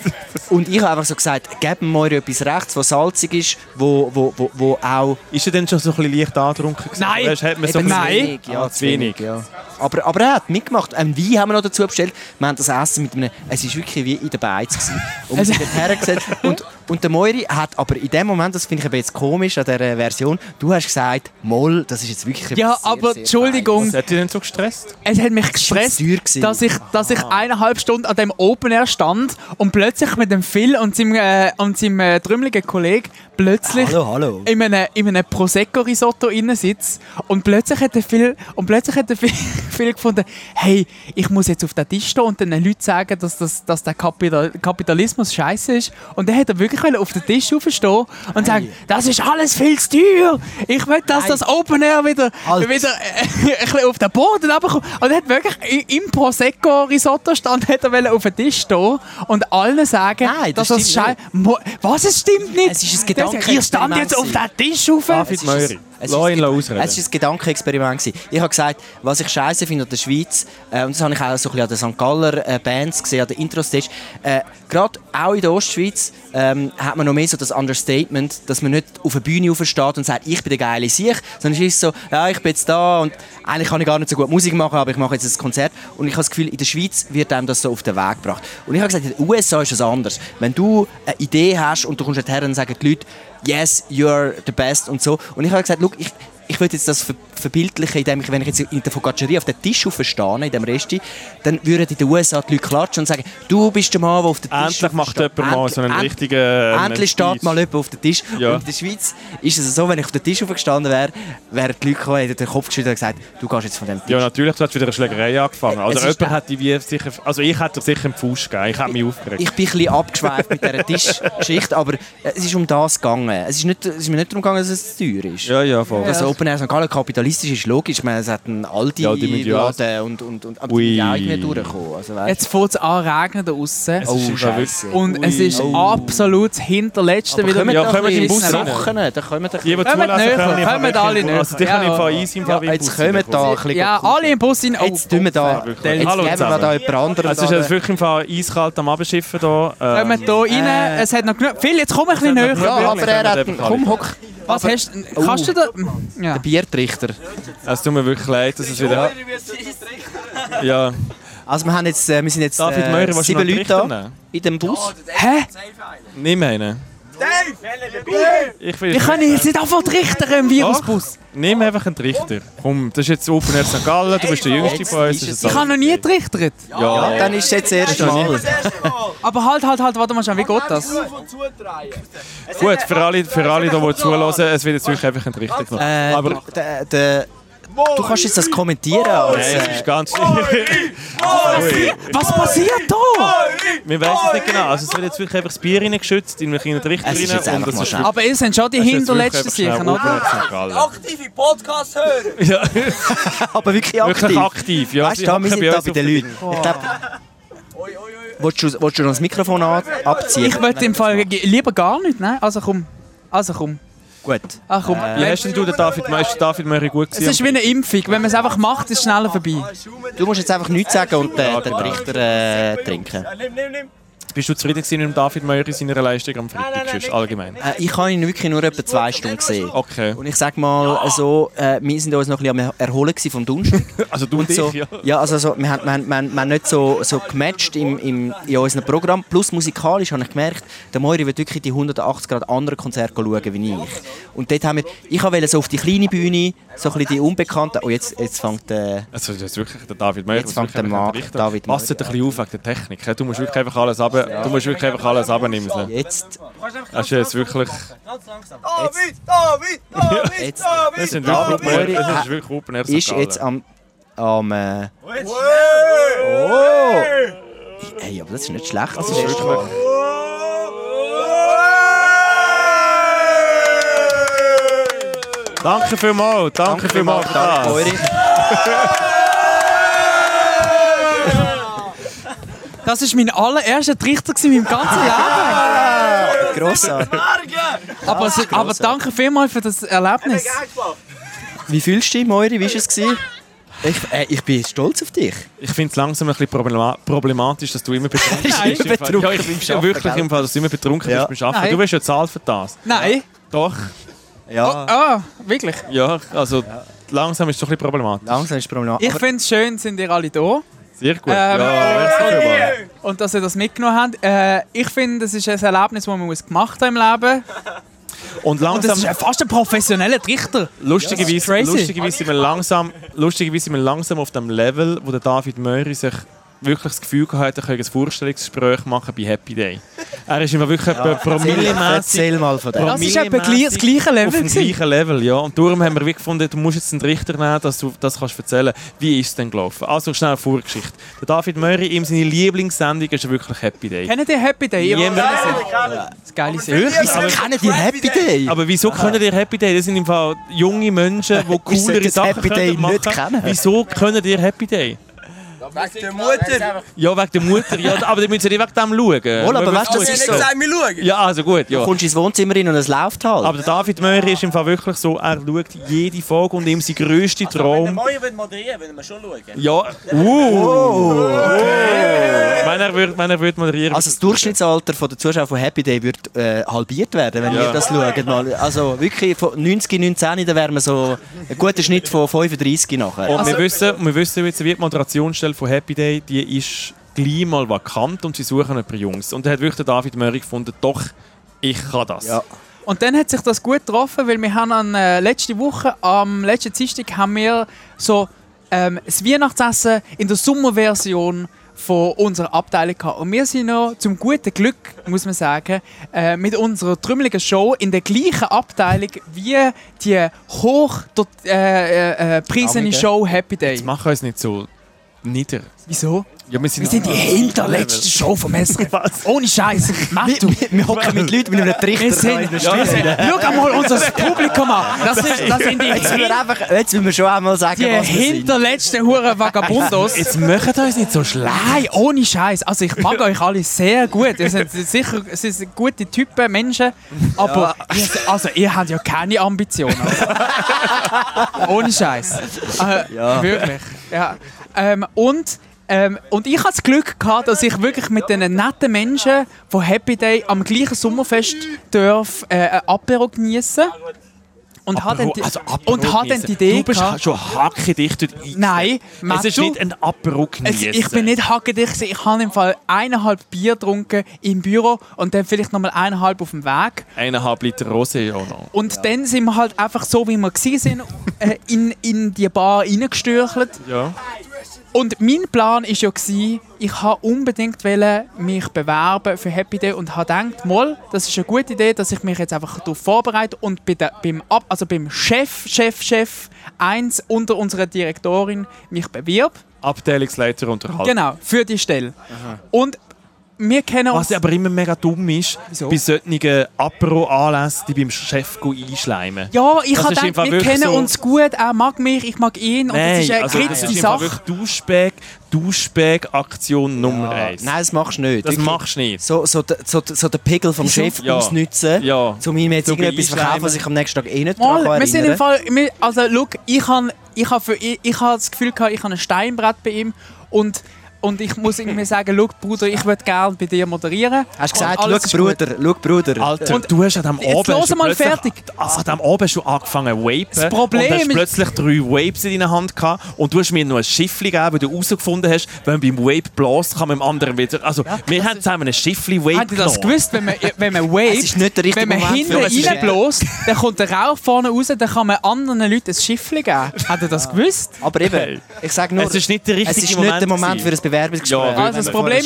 Und ich habe einfach so gesagt, gebt mir mal etwas rechts, was salzig ist, wo, wo, wo, wo auch... Ist er denn schon so ein bisschen leicht angetrunken? Nein. Hat man so Eben ein zu bisschen- wenig, ja, Ah, zu wenig. ja. Aber, aber er hat mitgemacht. Ein Wein haben wir noch dazu bestellt. Wir haben das Essen mit einem... Es war wirklich wie in der Beiz. gewesen. Und wir sind dort hergesetzt. Und, und der Moiri hat aber in dem Moment, das finde ich eben jetzt komisch an dieser Version, du hast gesagt, Moll, das ist jetzt wirklich Ja, sehr, aber sehr Entschuldigung, Was hat dich denn so gestresst? Es hat mich gestresst, dass ich, dass ich eineinhalb Stunden an dem Open Air stand und plötzlich mit dem Phil und seinem, äh, und seinem äh, trümmeligen Kollegen plötzlich Hallo, hallo. in einem, in einem Prosecco-Risotto innen sitze und plötzlich hat der Phil, und plötzlich hat der Phil, Phil gefunden, hey, ich muss jetzt auf den Tisch stehen und den Leuten sagen, dass, das, dass der Kapital Kapitalismus scheiße ist. Und dann hat er wirklich wollen auf den Tisch aufstehen und sagen, das ist alles viel zu teuer. Ich will, dass das Open Air wieder, Halt. wieder äh, auf den Boden runterkommt. Und er hat wirklich im Prosecco-Risotto stand, hat er wollen auf den Tisch stehen und allen sagen, Nein, das dass das scheiße... Was, es stimmt nicht? Es ist ein Der sagt, Ihr stand jetzt auf den Tisch rauf. David Möri. Es war ein Gedankenexperiment. gewesen. Ich habe gesagt, was ich scheiße finde an der Schweiz, äh, und das habe ich auch so ein bisschen an den St. Galler äh, Bands gesehen, an den Intro-Stage, äh, gerade auch in der Ostschweiz ähm, hat man noch mehr so das Understatement, dass man nicht auf eine Bühne aufsteht und sagt, ich bin der geile Sieg, sondern es ist so, ja, ich bin jetzt da und eigentlich kann ich gar nicht so gut Musik machen, aber ich mache jetzt ein Konzert. Und ich habe das Gefühl, in der Schweiz wird einem das so auf den Weg gebracht. Und ich habe gesagt, in den USA ist das anders. Wenn du eine Idee hast und du kommst her und sagen die Leute, yes, you're the best und so. Und ich habe gesagt, look, ich, ich würde jetzt das ver verbildlichen, indem ich, wenn ich jetzt in der Focacceria auf den Tisch aufstehe, in dem Resti, dann würden in den USA die Leute klatschen und sagen, du bist der Mann, der auf den Tisch Endlich macht jemand mal so einen End- richtigen, äh, Endlich Speech. steht mal jemand auf den Tisch. Ja. Und in der Schweiz ist es so, wenn ich auf den Tisch aufgestanden wäre, wären die Leute gekommen, hätten den Kopf geschüttelt und gesagt, du gehst jetzt von dem Tisch. Ja, natürlich, du hast wieder eine Schlägerei angefangen. Also Es jemand hat die wie sicher... Also ich hätte sicher einen Fuß gegeben. Ich hätte mich aufgeregt. Ich bin ein bisschen abgeschweift mit dieser Tischgeschichte, aber es ist um das gegangen. Es ist, nicht, es ist mir nicht darum gegangen, dass es zu teuer ist. ja, ja, voll. Das Open Air St. Gallen kapitalistisch ist logisch. Es hat einen Aldi Ja, Laden und, und, und aber Ui. die sind irgendwie durchgekommen. Also, Jetzt fängt es an regnen da draussen. Es oh, Scheiße. Und es ist Oh. absolut das hinterletzte wieder kommen Ja, kommen ein im Bus rein. Dann kommen kommt wirklich- alle näher. Also die können im Fall easy im Fall jetzt kommen da ein bisschen Ja, alle im Bus sind... Oh, Jetzt tun wir da... Jetzt geben wir da jemand anderen. Also es ist jetzt wirklich im Fall eiskalt am Abschiffen hier. Ähm, Kommen hier rein, Äh. es hat noch genug... Phil, jetzt komm ein bisschen näher. Ja, aber er hat... Komm, hock. Was hast du... Kannst du da... Ja. Der Biertrichter. es tut mir wirklich leid, dass es wieder... Ja. Also wir, haben jetzt, äh, wir sind jetzt äh, noch sieben Leute da in dem Bus. Hä? Nimm einen. Ich will Wir können jetzt nicht einfach richten im Virusbus. Nimm einfach einen Trichter. Komm, das ist jetzt Open Air St. Gallen, du bist der Jüngste von uns. Ich habe noch nie getrichtert. Ja, Dann ist es jetzt das erste Mal. Aber halt, halt, halt, warte mal schon, wie geht das? Gut, für alle, für alle, die, die zuhören, es wird jetzt wirklich einfach ein Trichter genommen. Äh, Aber der, der, du kannst jetzt das kommentieren. Als, Nein, es ist ganz Was passiert da? Wir wissen es nicht genau. Also es wird jetzt wirklich einfach das Bier reingeschützt, in einen kleinen Trichter Es ist rein. das schnell. Aber ihr sind schon die hinterletzten sicher, oder? Aktive Podcast-Hörer! Ja, aber wirklich aktiv. wirklich aktiv. Ja, weißt du, wir sind bei da uns bei den Leuten. Ich glaube, willst du, willst du noch das Mikrofon abziehen? Ich möchte im Fall lieber gar nicht, ne? Also komm. Also komm. Gut. Ach komm. Wie hast denn du den David, ist David Möri gut Es gewesen? ist wie eine Impfung. Wenn man es einfach macht, ist es schneller vorbei. Du musst jetzt einfach nichts sagen und äh, den Richter äh, trinken. Nimm, nimm, nimm! Bist du zufrieden gewesen mit David Meurer in seiner Leistung am Freitag? Sonst allgemein. Äh, ich habe ihn wirklich nur etwa zwei Stunden gesehen. Okay. Und ich sage mal so, äh, wir sind uns noch ein bisschen am Erholen vom Donnerstag. Also du und, so, ich, ja. ja, also so, wir, haben, wir, haben, wir, haben, wir haben nicht so, so gematcht im, im, in unserem Programm. Plus musikalisch habe ich gemerkt, der Moiri wird wirklich die 180 Grad andere Konzerte schauen wie ich. Und dort haben wir, ich wollte so auf die kleine Bühne, so ein bisschen die Unbekannten. Oh, jetzt, jetzt fängt äh, Also das ist wirklich der David Meurer. Jetzt fängt der Marc David Passt ein bisschen auf wegen der Technik. Du musst wirklich einfach alles ab, du musst wirklich einfach alles abnehmen. jetzt, Das ist jetzt wirklich... David, David, David, jetzt Das sind David wirklich, Meurer das ist wirklich Open Air ist jetzt am, am äh, David. oh, hey, aber das ist nicht schlecht. Das ist wirklich... Danke vielmals, danke vielmals für Danke, das. Das war mein allererster Trichter in meinem ganzen Leben. Grossartig. Aber, es- aber danke vielmals für das Erlebnis. Wie fühlst du dich, Moiri? Wie war es? gewesen? Ich, äh, ich bin stolz auf dich. Ich finde es langsam ein bisschen problema problematisch, dass du immer betrunken bist. Nein, betrunken ja, ich bin Arbeiten, wirklich gell? im Fall, dass du immer betrunken Ja. bist beim Arbeiten. Nein. Du wirst ja zahlt für das. Nein. Doch, Ja, Ah, wirklich. ja, also langsam ist es doch ein bisschen problematisch. langsam ist das Problem. Ich finde es schön, sind ihr alle da. Sehr gut. Ähm, ja, merci vielmals. Und dass ihr das mitgenommen habt. Äh, ich finde, das ist ein Erlebnis, das man muss gemacht haben im Leben. Und Und das langsam, ist fast ein professioneller Trichter. lustigerweise, lustigerweise, sind wir langsam, lustigerweise sind wir langsam auf dem Level, wo der David Möri sich wirklich das Gefühl hatte, er könnte ein Vorstellungsgespräch machen bei Happy Day. Er ist immer wirklich etwa promillemässig Erzähl mal von dem. Das ist etwa das gleiche Level Auf dem gewesen. gleichen Level, ja. Und darum haben wir wirklich gefunden, du musst jetzt einen Richter nehmen, dass du das kannst erzählen Wie ist es denn gelaufen? Also schnell eine Vorgeschichte. Der David Möri, ihm seine Lieblingssendung ist wirklich Happy Day. Kennt ihr Happy Day? Niemand- Das geile Serie. Wieso kennen die Happy Day? Aber wieso können die Happy Day? Das sind im Fall junge Menschen, die coolere das Sachen Happy Day machen. nicht kennen. Wieso können die Happy Day? Wegen der Mutter. Ja, wegen der Mutter. Ja, aber die müssen ja nicht wegen dem schauen. Wohl, aber weißt du, das ist so. gesagt, wir schauen. Ja, also gut, Du ja. kommst ins Wohnzimmer rein und es läuft halt. Aber der David Möri ist im Fall wirklich so, er schaut jede Folge und ihm sein grösster Wenn der Traum... Moir will moderieren, will wir schon schauen. Ja, uh, Wenn er würde wenn er würd moderieren also das Durchschnittsalter der Zuschauer von Happy Day wird äh, halbiert werden, wenn Ja. wir das schauen. Mal. Also wirklich von 90, 19, dann wären wir so ein guter Schnitt von 35 nachher. Und Also- wir wissen, wir wissen jetzt, wie die Moderationsstelle von Happy Day, die ist gleich mal vakant und sie suchen ein paar Jungs. Und da hat wirklich David Möri gefunden, doch, ich kann das. Ja. Und dann hat sich das gut getroffen, weil wir haben an, äh, letzte Woche, am letzten Dienstag, haben wir so ähm, das Weihnachtsessen in der Sommerversion von unserer Abteilung gehabt. Und wir sind noch zum guten Glück, muss man sagen, äh, mit unserer trümmeligen Show in der gleichen Abteilung wie die hoch dort, äh, äh, äh, Amige. Show Happy Day. Jetzt machen wir uns nicht so nieder. Wieso? Ja, wir sind, Wir sind die hinterletzte Show vom SRF. Ohne Scheiß. Wir, Mattu. wir, hocken mit Leuten mit einem Trichter Wir sind, in der wir Stube. sind, schau mal unser Publikum an. Das, ist, das sind die, Jetzt müssen wir, einfach, jetzt müssen wir schon einmal sagen, die was wir hinterletzten Huren Vagabundos. Jetzt machen wir uns nicht so schlecht. Nein, ohne Scheiß. Also ich mag euch alle sehr gut. Ihr seid sicher ihr seid gute Typen, Menschen. Aber ihr, also, ihr habt ja keine Ambitionen. ohne Scheiß. Äh, Ja. Wirklich. Ja. Ähm, und, ähm, und ich hatte das Glück gehabt, dass ich wirklich mit diesen netten Menschen von Happy Day am gleichen Sommerfest darf, äh, ein Apero genießen. Und habe dann, die- also Apero und habe dann geniessen. die Idee Du bist gehabt- schon hackendicht dort eingesetzt. Nein, Es ist Mattu- nicht ein Apero es, geniessen. ich bin nicht hackedicht, ich habe im Fall eineinhalb Bier getrunken im Büro und dann vielleicht nochmal eineinhalb auf dem Weg. Eineinhalb Liter Rosé auch noch. Und dann sind wir halt einfach so, wie wir sind, äh, in, in die Bar reingestürchelt. Ja. Und mein Plan war ja, ich wollte unbedingt mich bewerben für Happy Day und habe gedacht, mal, das ist eine gute Idee, dass ich mich jetzt einfach darauf vorbereite und bei der, beim, Ab also beim Chef, Chef, Chef, eins unter unserer Direktorin mich bewirb. Abteilungsleiter unterhalten. Genau, für die Stelle. Und wir kennen uns... Was aber immer mega dumm ist, Wieso? bei solchen Apero-Anlässen, die beim Chef einschleimen. Ja, ich habe gedacht, wir kennen so- uns gut, er mag mich, ich mag ihn und das ist eine also das ist Sache. Duschbag, Duschbag-Aktion Nummer Ja. eins. Nein, das machst du nicht. das Wirklich. machst du nicht. So, so, so, so den Pegel vom? Chef Ja. ausnutzen, Ja. um ihm jetzt So irgendetwas zu verkaufen, was ich am nächsten Tag eh nicht daran Mal, wir sind im Fall, wir- also look, ich habe ich hab für, ich, ich hab das Gefühl gehabt, ich habe ein Steinbrett bei ihm und und ich muss irgendwie sagen, schau Bruder, ich würde gerne bei dir moderieren. Hast du gesagt, schau. Bruder, schau Bruder. Alter, Und- du hast an diesem Jetzt Abend du mal fertig. An diesem Abend hast du angefangen zu vapen. Das Problem und hast plötzlich drei Vapes in deiner Hand gehabt und du hast mir noch ein Schiffli gegeben, weil du herausgefunden hast, wenn man beim Vape bläst, kann man dem anderen wieder... Also, wir haben zusammen ein Schiffli Vape Habt ihr das gewusst, wenn man, wenn man Es ist nicht der richtige wenn man Moment hinten reinbläst, dann kommt der Rauch vorne raus, dann kann man anderen Leuten ein Schiffli geben. Habt ihr das gewusst? Aber eben, ich sage nur, Es ist nicht der richtige es ist Moment für ein Bewerbungsgespräch. Ja, Also das Problem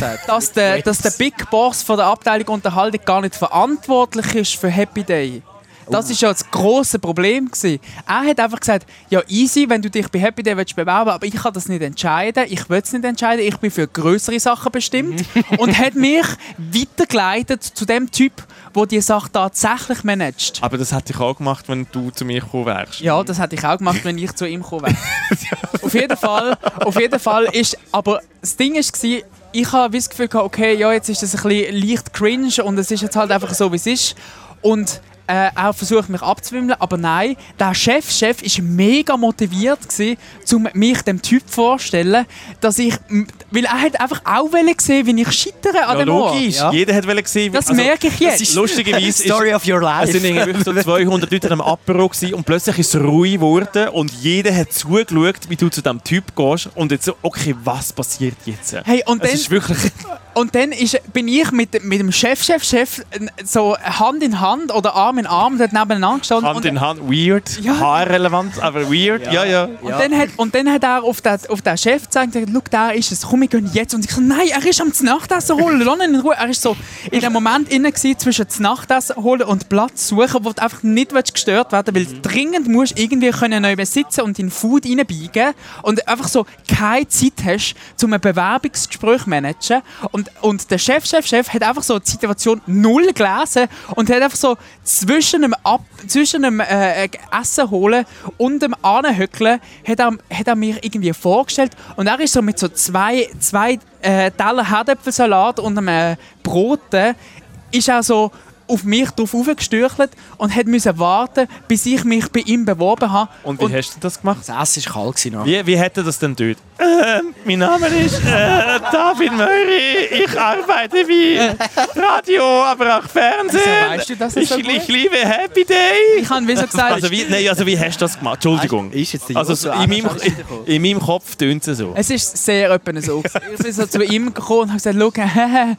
hat. dass der, dass der Big Boss von der Abteilung Unterhaltung gar nicht verantwortlich ist für Happy Day. Das ist ja das grosse Problem gewesen. Er hat einfach gesagt, ja easy, wenn du dich bei Happy Day willst bewerben, aber ich kann das nicht entscheiden, ich will es nicht entscheiden, ich bin für größere Sachen bestimmt und hat mich weitergeleitet zu dem Typ, der die Sache tatsächlich managt. Aber das hätte ich auch gemacht, wenn du zu mir gekommen wärst. Ja, das hätte ich auch gemacht, wenn ich zu ihm gekommen wäre. auf, jeden Fall, auf jeden Fall ist, aber das Ding war, ich habe das Gefühl, gehabt, okay, ja, jetzt ist das ein bisschen leicht cringe und es ist jetzt halt einfach so, wie es ist. Und äh, er versucht mich abzuwimmeln, aber nein, der Chef, Chef ist mega motiviert gewesen, um mich dem Typ vorzustellen, dass ich, weil er hat einfach auch wollen sehen, wie ich scheitere an Ja, dem Ort. logisch. Ja. Jeder hat gesehen. Das merke ich jetzt. ist lustigerweise ist, Story of your es sind life. irgendwie so 200 Leute am Apero gewesen und plötzlich ist es ruhig geworden und jeder hat zugeschaut, wie du zu diesem Typ gehst und jetzt so, okay, was passiert jetzt? Hey, und es dann- ist wirklich... Und dann ist, bin ich mit, mit dem Chef, Chef, Chef so Hand in Hand oder Arm in Arm dort nebeneinander gestanden. Hand und, in Hand, weird, Ja. haarrelevant, aber weird, ja, ja. und, dann hat, und dann hat er auf den, auf den Chef gezeigt und gesagt, «Schau, da ist es, komm, wir gehen jetzt.» Und ich so, «Nein, er ist am Nachtessen holen, lass ihn in Ruhe.» Er ist so in dem Moment inne gewesen, zwischen das Nachtessen holen und Platz suchen, wo du einfach nicht willst gestört werden weil du dringend musst irgendwie können neu sitzen und dein Food reinbiegen und einfach so keine Zeit hast, um ein Bewerbungsgespräch zu managen. Und, und der Chef, Chef, Chef hat einfach so die Situation null gelesen und hat einfach so zwischen dem, Ab zwischen dem äh, äh, Essen holen und dem Anhöckeln hat er, hat er mir irgendwie vorgestellt. Und er ist so mit so zwei, zwei äh, Teller Herdäpfelsalat und einem äh, Brot äh, ist er so auf mich drauf aufgestürchelt und hat müssen warten, bis ich mich bei ihm beworben habe. Und wie hast du das gemacht? Das Essen war kalt. gewesen. Wie, wie hätte das denn dort? Äh, mein Name ist äh, David Möri. Ich arbeite wie Radio, aber auch Fernsehen. Wieso weißt du das ich, so ich liebe Happy Day. Ich habe wie so gesagt, Also wie, nein, also wie hast du das gemacht? Entschuldigung. Ist jetzt der Also so in, meinem, rausgekommen? in meinem Kopf tönt es so. Es ist sehr öppen so. Ich bin so zu ihm gekommen und habe gesagt, «Schau,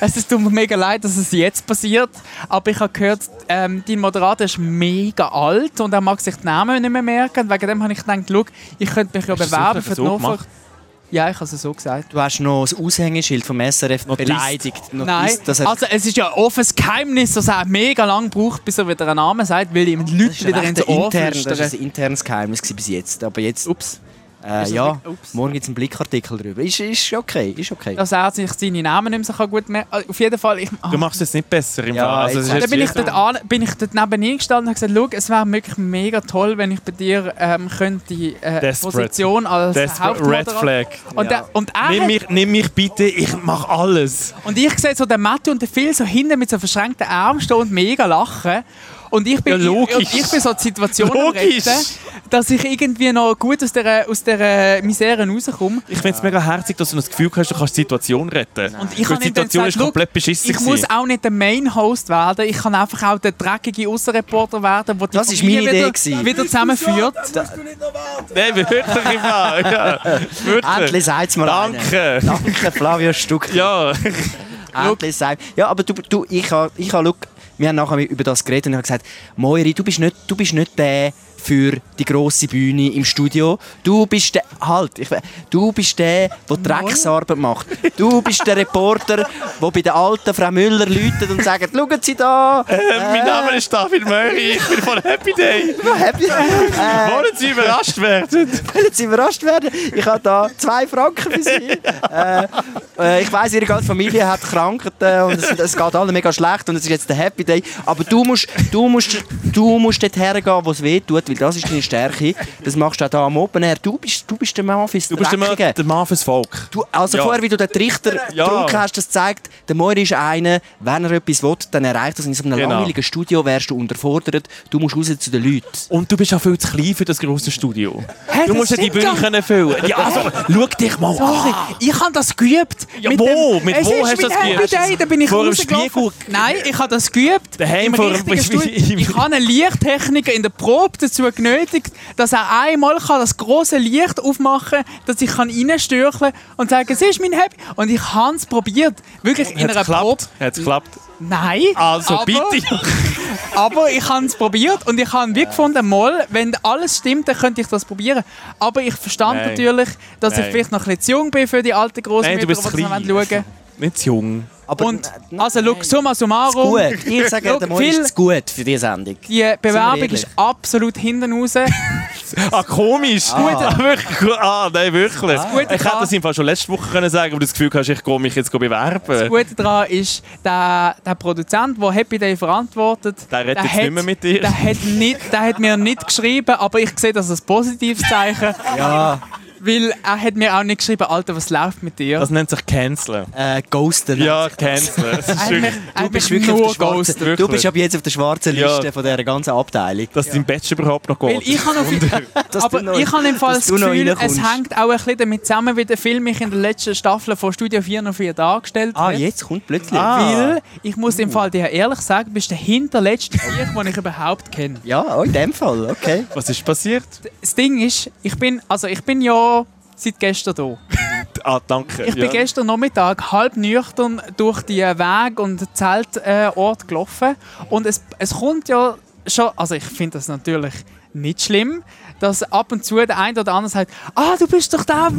es ist tut mir mega leid, dass es jetzt passiert, aber ich habe gehört, ähm, dein Moderator ist mega alt und er mag sich die Namen nicht mehr merken. Und wegen dem habe ich gedacht, «Schau, ich könnte mich ja bewerben für die gemacht? Ja, ich habe es so gesagt. Du hast noch das Aushängeschild vom SRF Noch beleidigt. Noch Nein, das also es ist ja ein offenes Geheimnis, dass er mega lang braucht, bis er wieder einen Namen sagt, weil ihm die Leute wieder ins Ohr intern, das ist ein internes Geheimnis bis jetzt. Aber jetzt, Ups. Äh, ja, morgen gibt es einen Blickartikel darüber. Ist, ist okay, ist okay. Dass er sich seine Namen nicht mehr so gut merken kann. Auf jeden Fall, ich, Du machst es nicht besser im Ja, Fall. Also, ist Dann bin ich, dort an, bin ich dort neben ihm gestanden und habe gesagt, Schau, es wäre wirklich mega toll, wenn ich bei dir ähm, könnte die äh. Position als Desperate Red. Flag. Und, Ja. der, und, er Nimm mich, nimm mich bitte, ich mache alles. und ich sehe so den Matthew und den Phil so hinten mit so verschränkten Armen stehen und mega lachen. Und ich bin, Ja, logisch. und ich bin so die Situation retten, dass ich irgendwie noch gut aus dieser, aus dieser Misere rauskomme. Ich finde es mega herzig, dass du das Gefühl hast, du kannst die Situation retten. Und ich die Situation gesagt, ist komplett «Schau, beschissen. Ich muss auch nicht der Main-Host werden. Ich kann einfach auch der dreckige Aussenreporter werden, der die Das ist Familie meine Idee wieder, gewesen. wieder zusammenführt. Nein, wirklich im Fall. Ja, wirklich. Endlich sagt es mir Danke. Danke, Flavio Stuck. Ja, Endlich sagt Ja, aber du, du ich habe, ich habe, wir haben nachher über das geredet und ich habe gesagt, Moiri, du bist nicht, du bist nicht der für die grosse Bühne im Studio. Du bist der, halt, ich, du bist der, der Drecksarbeit macht. Du bist der Reporter, der bei der alten Frau Müller läutet und sagt, schauen Sie da, äh, mein Name ist David Möri, ich bin von Happy Day. happy, äh, Wollen Sie überrascht werden? wollen Sie überrascht werden? Ich habe da zwei Franken für Sie. äh, äh, ich weiss, Ihre ganze Familie hat Krankheiten und es, es geht allen mega schlecht und es ist jetzt der Happy day. Aber du musst, du musst, du musst dort hergehen, wo es weh tut, weil das ist deine Stärke. Das machst du auch hier am Open Air. Du bist, du bist der Mann fürs Du bist der Mann, der Mann fürs Volk. Du, also Ja. vorher, wie du den Trichter Ja. getrunken hast, das zeigt, der Moir ist einer, wenn er etwas will, dann erreicht er es. In so einem Genau. langweiligen Studio wärst du unterfordert. Du musst raus zu den Leuten. Und du bist auch viel zu klein für das grosse Studio. Hä, Du das musst ja die Bühne können füllen. Ja, also, schau dich mal Sorry, an. ich habe das geübt. Ja, wo? Mit es wo hast du das geübt? Day, da bin ich Vor dem? Nein, ich habe das geübt. Daheim im vor dem Spiegel. Ich habe einen Lichttechniker in der Probe dazu genötigt, dass er einmal kann das große Licht aufmachen kann, dass ich kann reinstürcheln und sagen, es ist mein Happy. Und ich habe es probiert. Wirklich in einer Probe. Hat es geklappt? Nein. Also aber, bitte. Aber ich habe es probiert und ich habe wie gefunden, mal, wenn alles stimmt, dann könnte ich das probieren. Aber ich verstand Nein. natürlich, dass ich Nein. vielleicht noch ein bisschen zu jung bin für die alten du bist die das schauen Nicht zu jung. Aber Und n- also, look, summa summarum, gut. Ich sage, Schau, der viel- ist zu gut für diese Sendung. die Bewerbung ist absolut hinten raus. Ah, komisch. Ah, gut. Ah, nein, wirklich. Gute ich hätte das im Fall schon letzte Woche können sagen, aber du das Gefühl hast, ich gehe mich jetzt bewerben. Das Gute daran ist, der, der Produzent, der Happy Day verantwortet, Der redet jetzt hat, nicht mehr mit dir. Der hat, nicht, der hat mir nicht geschrieben, aber ich sehe das als positives Zeichen. Ja. Weil er hat mir auch nicht geschrieben, Alter, was läuft mit dir? Das nennt sich Canceln. Äh, Ghoster. Ja, Canceln. Du bist wirklich nur Ghost. Du wirklich. bist ab jetzt auf der schwarzen Ja. Liste von dieser ganzen Abteilung. dass dein Batch überhaupt noch Weil geht. ich habe aber du noch- ich habe im Fall das du Gefühl, es hängt auch ein bisschen damit zusammen, wie der Film mich in der letzten Staffel von Studio 404 dargestellt Ah, hat. jetzt kommt plötzlich. Ah. Weil, ich muss im Fall dir ehrlich sagen, du bist der hinterletzte Sieg, den ich überhaupt kenne. Ja, oh, in dem Fall, okay. Was ist passiert? Das Ding ist, ich bin, also ich bin ja seit gestern da. Ah, danke. Ich bin ja. gestern Nachmittag halb nüchtern durch die Weg- und Zeltort äh, gelaufen. Und es, es kommt ja schon, also ich finde das natürlich nicht schlimm, dass ab und zu der eine oder andere sagt, ah, du bist doch da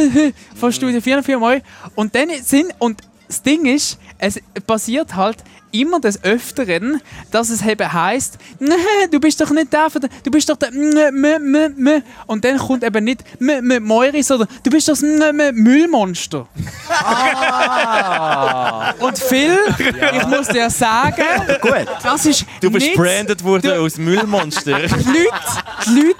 von Studio 44 mal. Und dann sind, und das Ding ist, es passiert halt immer des Öfteren, dass es eben heisst, «Nee, du bist doch nicht der, du bist doch der m, m, m, m. und dann kommt eben nicht m, m, Moiris, sondern du bist das m, m, Müllmonster. Und Phil, ich muss dir sagen, Gut. das ist Du bist nicht branded worden als Müllmonster. die Leute, die Leute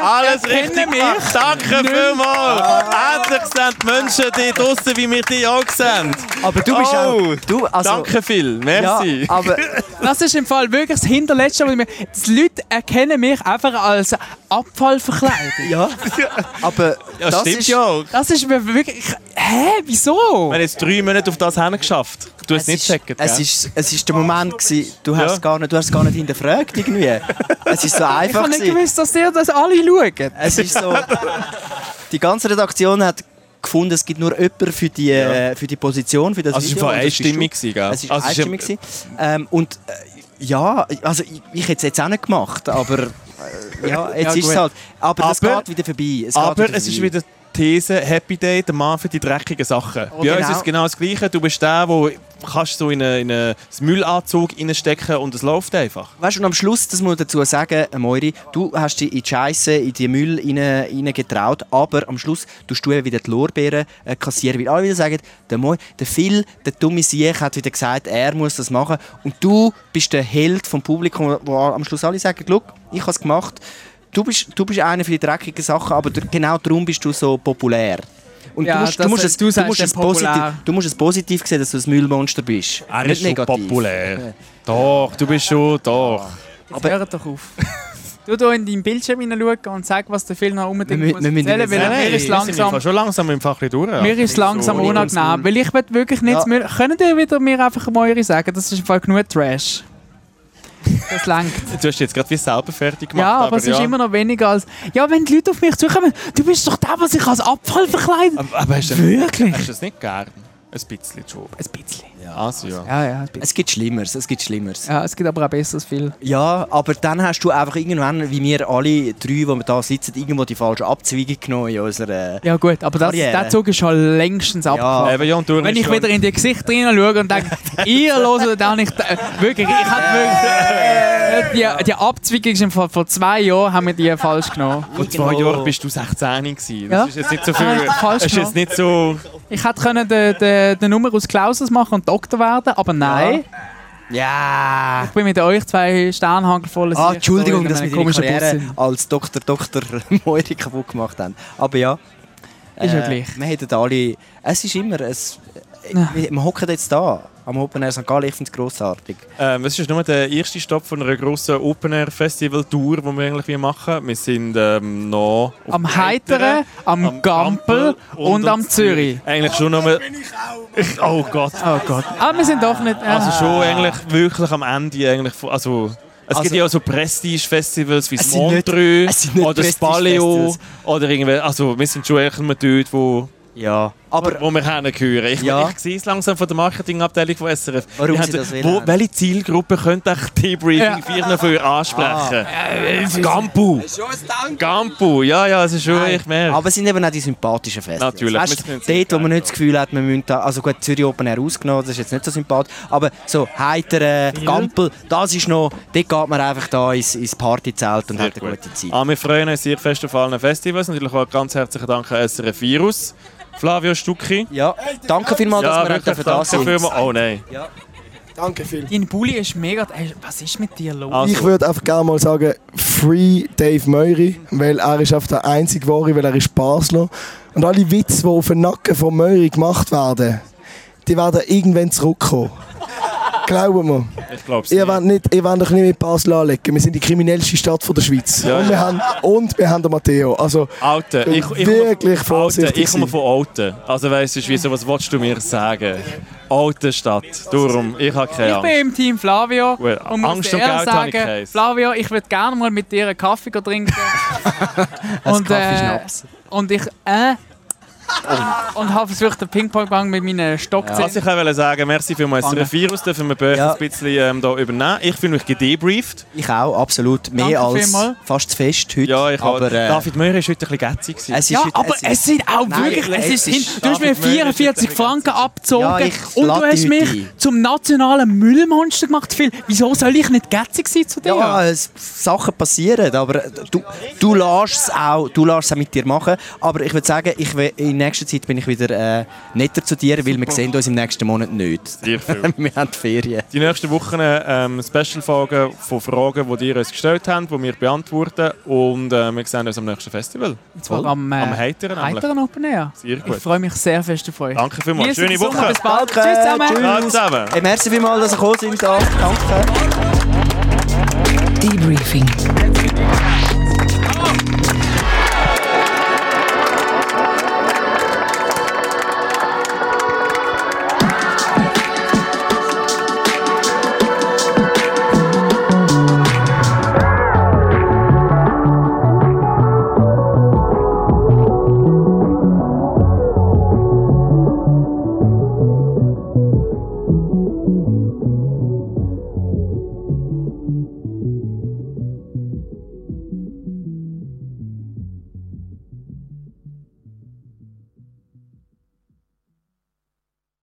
Alles richtig mich. gemacht. Danke vielmals. Endlich sehen die Menschen die draussen, wie wir die auch sehen. Aber du bist Oh, auch... Du, also, Danke viel. Ja, Merci. aber Das ist im Fall wirklich das Hinterletzte, was ich mir... Die Leute erkennen mich einfach als Abfallverkleidung. ja, aber ja, das stimmt ist, ja auch. Das ist mir wirklich... Hä? Wieso? Wir haben jetzt drei Monate auf das hingeschafft. Du hast es nicht gecheckt, es gell? ist, es ist der Moment gewesen, du hast Ja. es gar nicht, du hast es gar nicht hinterfragt irgendwie. Es ist so Ich einfach habe nicht gewesen. gewusst, dass ihr das alle schauen. Es ist so. Die ganze Redaktion hat gefunden, es gibt nur jemanden für die, äh, für die Position, für das Also es Video. war das bist du. einstimmig, gell? Es ist Also einstimmig gewesen. ähm, und äh, ja, also ich, ich hätte es jetzt auch nicht gemacht, aber äh, ja, jetzt Ja, ist es halt. Aber, das Aber- geht wieder vorbei. Es geht Aber wieder es ist vorbei. wieder These, Happy Day, der Mann für die dreckigen Sachen. Oh, Bei uns genau. ist es genau das Gleiche. Du bist der, der kannst so in einen in einen Müllanzug reinstecken und es läuft einfach. Weißt du, und am Schluss, das muss ich dazu sagen, äh, Moiri, du hast dich in die Scheisse, in die Müll rein, rein getraut, aber am Schluss tust du wieder die Lorbeeren äh, kassieren, weil alle wieder sagen, der, Moi, der Phil, der dumme Sieg, hat wieder gesagt, er muss das machen und du bist der Held vom Publikum, wo am Schluss alle sagen, «Schau, ich habe es gemacht, du bist, du bist einer für die dreckigen Sachen, aber genau darum bist du so populär.» Und Ja, du, musst, das- du, musst es, du du, musst es positiv, du musst es positiv sehen, dass du ein Müllmonster bist. Er Nicht ist schon populär. Doch, du bist schon, doch. Jetzt Aber- hört doch auf. Du da in deinen Bildschirm hineinschauen und sag, was der Film noch unbedingt Wir muss wir erzählen, weil mir ist langsam... Schon langsam im Fach durch. Mir ist langsam So, unangenehm, weil ich will wirklich nichts Ja. mehr... Könnt ihr wieder mir einfach mal sagen, das ist im Fall genug Trash? Das langt. Du hast jetzt gerade wie selber fertig gemacht. Ja, aber, es ist ja. immer noch weniger als... Ja, wenn die Leute auf mich zukommen, du bist doch der, was sich als Abfall verkleidet. Aber, aber hast, du, Wirklich? hast du das nicht gern? Ein bisschen schon. Ein bisschen. Also, ja. Ja, ja. Es gibt Schlimmeres, es gibt Schlimmeres. Ja, es gibt aber auch besseres viel. Ja, aber dann hast du einfach irgendwann, wie wir alle drei, die wir da sitzen, irgendwo die falsche Abzweigung genommen in unserer... Ja gut, aber das, der Zug ist schon längstens abgefahren. Ja, du Wenn ich schon- wieder in die Gesichter hineinschaue und denke, ihr hört auch nicht... Äh, wirklich, ich habe wirklich... Die, die Abzweigung ist im Fall vor zwei Jahren haben wir die falsch genommen. Vor zwei Jahren bist du 16 gewesen. Das Ja. ist jetzt nicht so viel. Ah, falsch ist jetzt nicht so. Ich hätte können den, den, den Nummer aus Klausers machen und Doktor werden, aber nein. Ja. Ich bin mit euch zwei Sternhagelvollen Ah, Sicht Entschuldigung, dass wir Bus Karriere als Dr. Dr. Moiri kaputt gemacht haben. Aber ja. Ist ja gleich. Wir hätten alle... Es ist immer... Es, Ja. wir hocken jetzt da am Open Air St. Gallen. Ich finde es grossartig. Ähm, es ist nur der erste Stopp von einer grossen Open-Air-Festival-Tour, die wir eigentlich machen Wir sind ähm, noch Am Heiteren, am Gampel und am Zürich. Eigentlich schon nur... Ich, oh Gott. Oh Gott. Ah, wir sind doch nicht... Äh, Also schon eigentlich wirklich am Ende eigentlich... Also, es Also- gibt ja auch so Prestige-Festivals wie das Montreux oder das Paleo oder irgendwie... Also wir sind schon eigentlich immer dort, wo... Ja. Aber... wo wir hingehören. Ich, Ja. ich sehe es langsam von der Marketingabteilung von SRF. Warum sie das wo. Welche Zielgruppe könnte ich Debriefing Ja. 4 für ansprechen? Ah. Gampu! Gampu, ja, ja, es ist schon, ich merke. Aber es sind eben auch die sympathischen Festivals. Natürlich, Weißt, dort, wo man nicht das Gefühl hat, man müsste da, also gut, Zürich Open Air ausgenommen, das ist jetzt nicht so sympathisch, aber so Heiter, Gampel, das ist noch, dort geht man einfach da ins, ins Partyzelt und Sehr hat eine gut. gute Zeit. Ah, wir freuen uns sehr fest auf allen Festivals. Natürlich auch ganz herzlichen Dank an SRF Virus. Flavio Stucki. Ja, danke vielmals, dass Ja, wir wirklich, dafür da danke sind. vielmals. Oh nein. Danke viel. Dein Bulli ist mega... Ey, was ist mit dir los? Also, Ich würde einfach gerne mal sagen, Free Dave Meury, weil er ist auf der einzige Wahre, weil er ist Basler. Und alle Witze, die auf den Nacken von Meury gemacht werden, die werden irgendwann zurückkommen. Glauben wir. ich glaube es Ihr nicht. wollt, nicht, ihr wollt doch nicht mit Basel anlegen. Wir sind die kriminellste Stadt von der Schweiz. Ja, und, wir haben, und wir haben den Matteo. Also, Alter, ich, ich, Wirklich komme- vorsichtig Alter, ich komme von Alten. Also weißt du, wieso, was willst du mir sagen? Alte Stadt. Darum, ich habe keine Ich Angst. bin im Team Flavio Gut, und Angst und Geld habe ich sagen, keins. Flavio, ich würde gerne mal mit dir einen Kaffee trinken. Ein und, äh, Kaffeeschnaps. und ich äh, und habe versucht, den Ping-Pong-Gang mit meinen Stock zu Was ich auch wollte sagen, merci für mein. Virus, dürfen wir bei Ja. ein bisschen ähm, da übernehmen. Ich fühle mich gedebrieft. Ich auch, absolut. Mehr Danke als vielmals. fast zu fest heute. Ja, ich aber, äh, David Meurer war heute ein bisschen gätzig. gewesen. es ist Ja, heute- aber es es, ist- sind auch Nein, wirklich, es es ist, ist- hin, du hast mir David Möller ist 44 wirklich Franken abgezogen Ja, und du hast mich ein. zum nationalen Müllmonster gemacht. Phil, wieso soll ich nicht gätzig sein zu dir? Ja, es, Sachen passieren, aber du, du lässt es auch, du lässt es auch mit dir machen. Aber ich würde sagen, ich will, in nächster Zeit bin ich wieder äh, netter zu dir, weil wir sehen uns im nächsten Monat nicht. Sehr viel. wir haben Ferien. Die nächsten Wochen ähm, Special-Folgen von Fragen, die ihr uns gestellt habt, die wir beantworten. Und äh, wir sehen uns am nächsten Festival. Und zwar am, äh, Am Heiteren. Heiteren Open Air. Sehr gut. Ich freue mich sehr fest auf euch. Danke vielmals. Schöne Woche. Bis bald. Danke, Tschüss zusammen. tschüss. Zusammen. Hey, merci vielmals, dass ihr gekommen sind. Da. Danke. Debriefing.